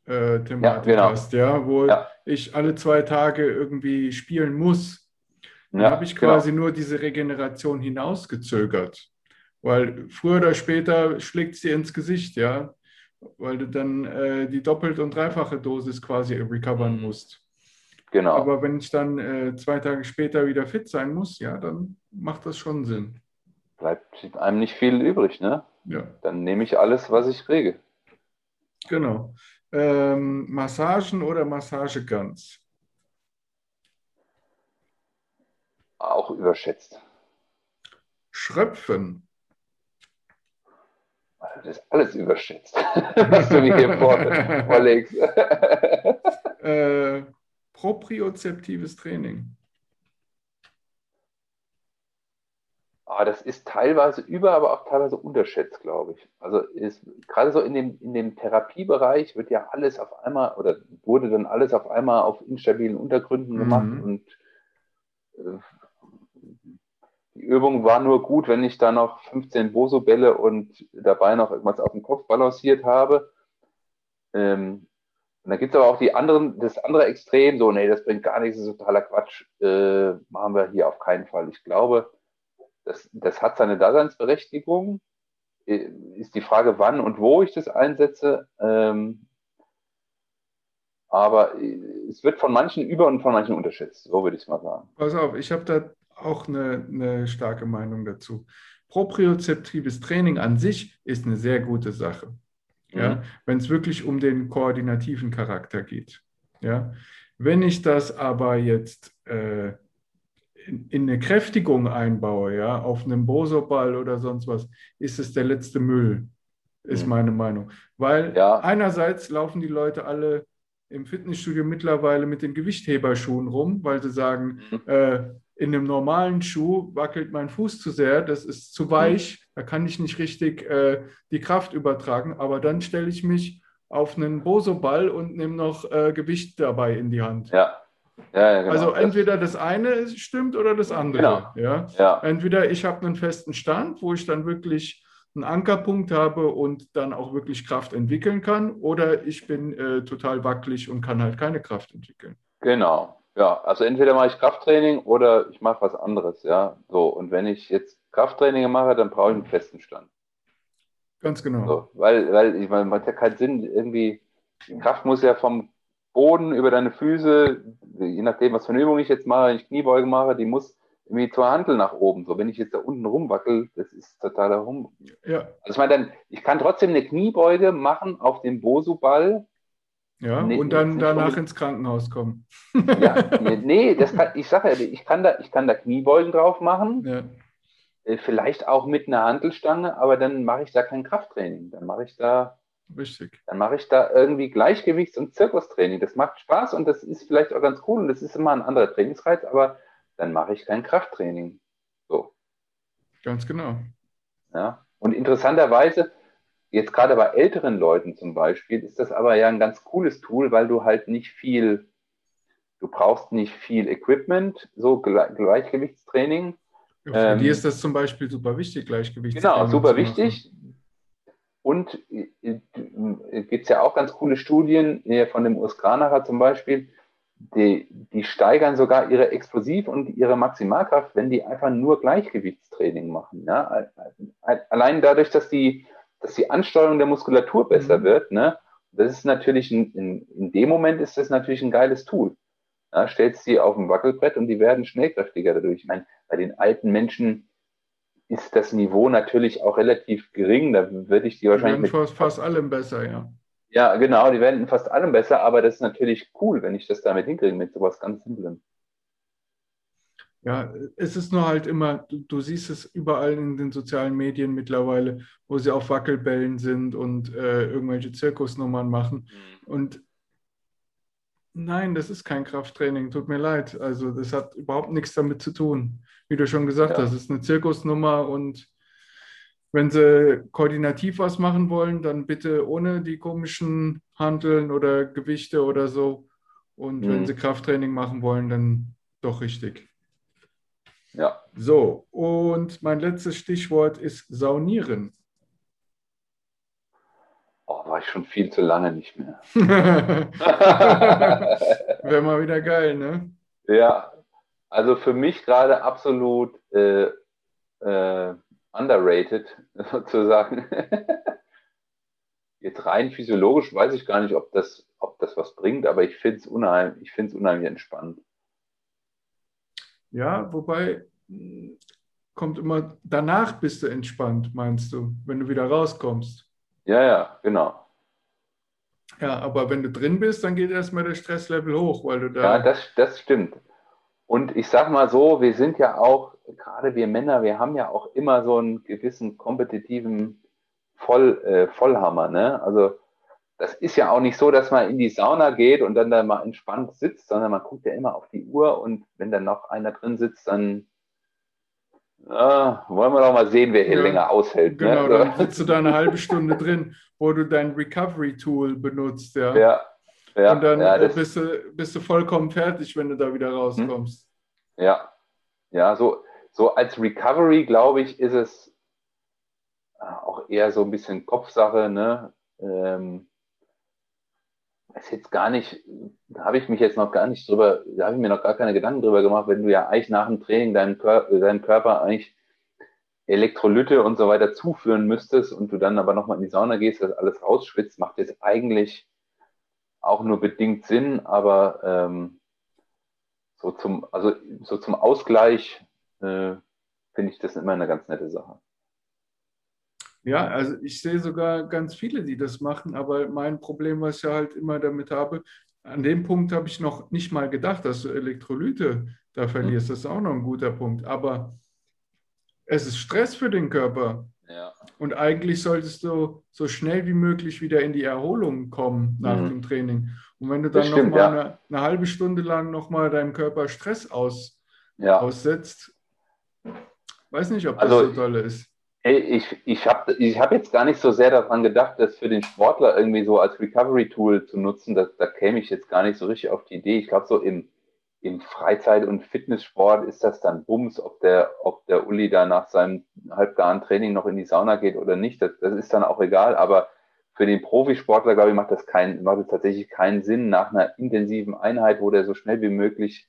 Speaker 1: äh, Thematik ja, genau. hast, ja, wo ja. ich alle zwei Tage irgendwie spielen muss. Dann ja, habe ich quasi genau. nur diese Regeneration hinausgezögert. Weil früher oder später schlägt es dir ins Gesicht, ja. Weil du dann äh, die doppelte und dreifache Dosis quasi recovern musst. Genau. Aber wenn ich dann äh, zwei Tage später wieder fit sein muss, ja, dann macht das schon Sinn.
Speaker 2: Bleibt einem nicht viel übrig, ne? Ja. Dann nehme ich alles, was ich kriege.
Speaker 1: Genau ähm, Massagen oder Massageguns?
Speaker 2: Auch überschätzt.
Speaker 1: Schröpfen.
Speaker 2: Das ist alles überschätzt, was du mir hier vorlegst.
Speaker 1: äh, propriozeptives Training.
Speaker 2: Aber das ist teilweise über, aber auch teilweise unterschätzt, glaube ich. Also ist gerade so in dem, in dem Therapiebereich wird ja alles auf einmal oder wurde dann alles auf einmal auf instabilen Untergründen gemacht mhm. und äh, die Übung war nur gut, wenn ich da noch 15 Boso-Bälle und dabei noch irgendwas auf dem Kopf balanciert habe. Ähm, und dann gibt es aber auch die anderen, das andere Extrem, so, nee, das bringt gar nichts, das ist totaler Quatsch, äh, machen wir hier auf keinen Fall. Ich glaube, das, das hat seine Daseinsberechtigung. Ist die Frage, wann und wo ich das einsetze. Ähm, aber es wird von manchen über und von manchen unterschätzt. So würde ich es mal sagen.
Speaker 1: Pass auf, ich habe da auch eine, eine starke Meinung dazu. Propriozeptives Training an sich ist eine sehr gute Sache. Ja, mhm. wenn es wirklich um den koordinativen Charakter geht. Ja, wenn ich das aber jetzt äh, in, in eine Kräftigung einbaue, ja, auf einem Bosoball oder sonst was, ist es der letzte Müll, ist mhm. meine Meinung. Weil ja. einerseits laufen die Leute alle im Fitnessstudio mittlerweile mit den Gewichtheberschuhen rum, weil sie sagen, mhm. äh, in einem normalen Schuh wackelt mein Fuß zu sehr, das ist zu weich, mhm. da kann ich nicht richtig äh, die Kraft übertragen, aber dann stelle ich mich auf einen Boso-Ball und nehme noch äh, Gewicht dabei in die Hand.
Speaker 2: Ja.
Speaker 1: Ja, ja, genau. Also entweder das eine stimmt oder das andere. Genau. Ja? Entweder ich habe einen festen Stand, wo ich dann wirklich einen Ankerpunkt habe und dann auch wirklich Kraft entwickeln kann, oder ich bin äh, total wackelig und kann halt keine Kraft entwickeln.
Speaker 2: Genau. Ja, also entweder mache ich Krafttraining oder ich mache was anderes, ja. So, und wenn ich jetzt Krafttraining mache, dann brauche ich einen festen Stand.
Speaker 1: Ganz genau.
Speaker 2: So, weil, weil ich meine, man hat ja keinen Sinn, irgendwie Die Kraft muss ja vom Boden über deine Füße, je nachdem, was für eine Übung ich jetzt mache, wenn ich Kniebeuge mache, die muss irgendwie zur Handel nach oben. So, wenn ich jetzt da unten rumwackel, das ist totaler Rum. Ja. Also ich meine, dann, ich kann trotzdem eine Kniebeuge machen auf dem Bosu-Ball.
Speaker 1: Ja, nee, und dann danach ins Krankenhaus kommen.
Speaker 2: ja, nee, das kann, ich sage ja, ich kann, da, ich kann da Kniebeugen drauf machen. Ja. Äh, vielleicht auch mit einer Handelstange, aber dann mache ich da kein Krafttraining. Dann mache ich da
Speaker 1: Richtig.
Speaker 2: Dann mache ich da irgendwie Gleichgewichts- und Zirkustraining. Das macht Spaß und das ist vielleicht auch ganz cool und das ist immer ein anderer Trainingsreiz, aber dann mache ich kein Krafttraining. So.
Speaker 1: Ganz genau.
Speaker 2: Ja. Und interessanterweise, jetzt gerade bei älteren Leuten zum Beispiel, ist das aber ja ein ganz cooles Tool, weil du halt nicht viel, du brauchst nicht viel Equipment, so Gleichgewichtstraining.
Speaker 1: Für ähm, dir ist das zum Beispiel super wichtig, Gleichgewichtstraining.
Speaker 2: Genau, super wichtig. Und äh, äh gibt es ja auch ganz coole Studien von dem Urs Granacher zum Beispiel, die, die steigern sogar ihre Explosiv- und ihre Maximalkraft, wenn die einfach nur Gleichgewichtstraining machen. Ja? Allein dadurch, dass die, dass die Ansteuerung der Muskulatur besser mhm. wird, ne? das ist natürlich, ein, in, in dem Moment ist das natürlich ein geiles Tool. Ja, stellst sie auf ein Wackelbrett und die werden schnellkräftiger dadurch. Ich meine, bei den alten Menschen ist das Niveau natürlich auch relativ gering. Da würde ich die wahrscheinlich.
Speaker 1: Die fast, fast allem besser, ja.
Speaker 2: Ja, genau, die werden fast allem besser, aber das ist natürlich cool, wenn ich das damit hinkriege, mit sowas ganz Simplem.
Speaker 1: Ja, es ist nur halt immer, du, du, siehst es überall in den sozialen Medien mittlerweile, wo sie auf Wackelbällen sind und äh, irgendwelche Zirkusnummern machen. Mhm. Und nein, das ist kein Krafttraining, tut mir leid. Also das hat überhaupt nichts damit zu tun. Wie du schon gesagt ja. hast, es ist eine Zirkusnummer und wenn Sie koordinativ was machen wollen, dann bitte ohne die komischen Handeln oder Gewichte oder so. Und mhm. wenn Sie Krafttraining machen wollen, dann doch richtig.
Speaker 2: Ja.
Speaker 1: So, und mein letztes Stichwort ist Saunieren.
Speaker 2: Oh, war ich schon viel zu lange nicht mehr.
Speaker 1: Wäre mal wieder geil, ne?
Speaker 2: Ja, also für mich gerade absolut äh, äh, underrated, sozusagen. Jetzt rein physiologisch weiß ich gar nicht, ob das, ob das was bringt, aber ich finde es unheimlich, unheimlich entspannt.
Speaker 1: Ja, wobei kommt immer, danach bist du entspannt, meinst du, wenn du wieder rauskommst.
Speaker 2: Ja, ja, genau.
Speaker 1: Ja, aber wenn du drin bist, dann geht erstmal der Stresslevel hoch, weil du da.
Speaker 2: Ja, das, das stimmt. Und ich sag mal so, wir sind ja auch, gerade wir Männer, wir haben ja auch immer so einen gewissen kompetitiven Voll, äh, Vollhammer. Ne? Also das ist ja auch nicht so, dass man in die Sauna geht und dann da mal entspannt sitzt, sondern man guckt ja immer auf die Uhr und wenn dann noch einer drin sitzt, dann äh, wollen wir doch mal sehen, wer hier ja, länger aushält.
Speaker 1: Ne? Genau, ne? dann sitzt du da eine halbe Stunde drin, wo du dein Recovery-Tool benutzt. Ja.
Speaker 2: ja. Ja,
Speaker 1: und dann ja, bist, du, bist du vollkommen fertig, wenn du da wieder rauskommst.
Speaker 2: Hm. Ja, ja, so, so als Recovery, glaube ich, ist es äh, auch eher so ein bisschen Kopfsache, ne? Ähm, ist jetzt gar nicht, da habe ich mich jetzt noch gar nicht drüber, da habe ich mir noch gar keine Gedanken drüber gemacht, wenn du ja eigentlich nach dem Training deinem, Kör deinem Körper eigentlich Elektrolyte und so weiter zuführen müsstest und du dann aber nochmal in die Sauna gehst, das alles rausschwitzt, macht jetzt eigentlich auch nur bedingt Sinn, aber ähm, so zum, also so zum Ausgleich äh, finde ich das immer eine ganz nette Sache.
Speaker 1: Ja, also ich sehe sogar ganz viele, die das machen, aber mein Problem, was ich ja halt immer damit habe, an dem Punkt habe ich noch nicht mal gedacht, dass du Elektrolyte da verlierst. Das ist auch noch ein guter Punkt. Aber es ist Stress für den Körper.
Speaker 2: Ja.
Speaker 1: Und eigentlich solltest du so schnell wie möglich wieder in die Erholung kommen nach mhm. dem Training. Und wenn du dann nochmal ja. eine, eine, halbe Stunde lang nochmal deinem Körper Stress aus, ja. aussetzt, weiß nicht, ob das also, so toll ist.
Speaker 2: Ich, ich ich hab jetzt gar nicht so sehr daran gedacht, das für den Sportler irgendwie so als Recovery-Tool zu nutzen. Da, da käme ich jetzt gar nicht so richtig auf die Idee. Ich glaube, so im, im Freizeit- und Fitnesssport ist das dann Bums, ob der, ob der Uli da nach seinem halbgaren Training noch in die Sauna geht oder nicht. Das, das ist dann auch egal. Aber für den Profisportler, glaube ich, macht das, kein, macht das tatsächlich keinen Sinn, nach einer intensiven Einheit, wo der so schnell wie möglich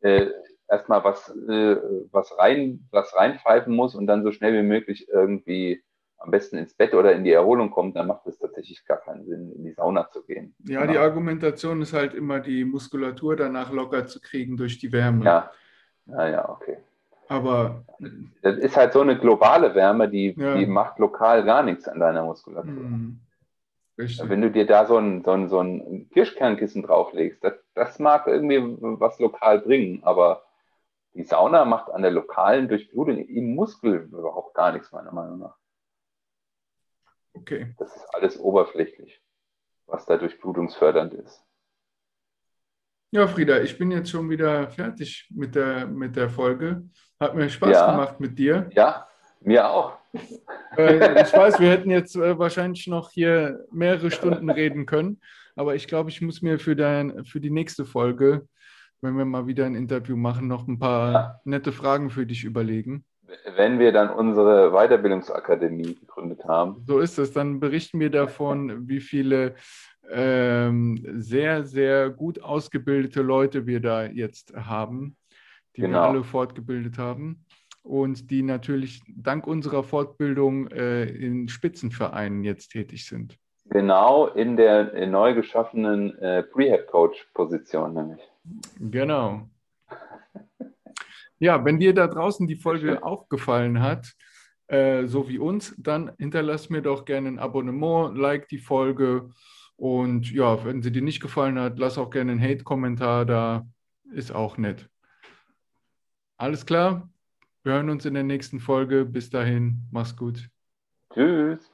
Speaker 2: äh, erstmal was, äh, was, rein, was reinpfeifen muss und dann so schnell wie möglich irgendwie am besten ins Bett oder in die Erholung kommt, dann macht das tatsächlich gar keinen Sinn, in die Sauna zu gehen.
Speaker 1: Ja, genau. die Argumentation ist halt immer, die Muskulatur danach locker zu kriegen durch die Wärme.
Speaker 2: Ja, ja, ja okay.
Speaker 1: Aber
Speaker 2: das ist halt so eine globale Wärme, die, ja. die macht lokal gar nichts an deiner Muskulatur. Mhm. Wenn du dir da so ein, so ein, so ein Kirschkernkissen drauflegst, das, das mag irgendwie was lokal bringen, aber die Sauna macht an der lokalen Durchblutung im Muskel überhaupt gar nichts, meiner Meinung nach.
Speaker 1: Okay.
Speaker 2: Das ist alles oberflächlich, was da durchblutungsfördernd ist.
Speaker 1: Ja, Frieda, ich bin jetzt schon wieder fertig mit der, mit der Folge. Hat mir Spaß ja. gemacht mit dir.
Speaker 2: Ja, mir auch.
Speaker 1: Äh, ich weiß, wir hätten jetzt äh, wahrscheinlich noch hier mehrere Stunden reden können, aber ich glaube, ich muss mir für, dein, für die nächste Folge, wenn wir mal wieder ein Interview machen, noch ein paar ja. nette Fragen für dich überlegen.
Speaker 2: Wenn wir dann unsere Weiterbildungsakademie gegründet haben.
Speaker 1: So ist es. Dann berichten wir davon, wie viele ähm, sehr, sehr gut ausgebildete Leute wir da jetzt haben, die genau. wir alle fortgebildet haben und die natürlich dank unserer Fortbildung äh, in Spitzenvereinen jetzt tätig sind.
Speaker 2: Genau, in der in neu geschaffenen äh, Prehab-Coach-Position nämlich.
Speaker 1: Genau. Ja, wenn dir da draußen die Folge auch gefallen hat, äh, so wie uns, dann hinterlass mir doch gerne ein Abonnement, like die Folge und ja, wenn sie dir nicht gefallen hat, lass auch gerne einen Hate-Kommentar da, ist auch nett. Alles klar? Wir hören uns in der nächsten Folge. Bis dahin, mach's gut.
Speaker 2: Tschüss.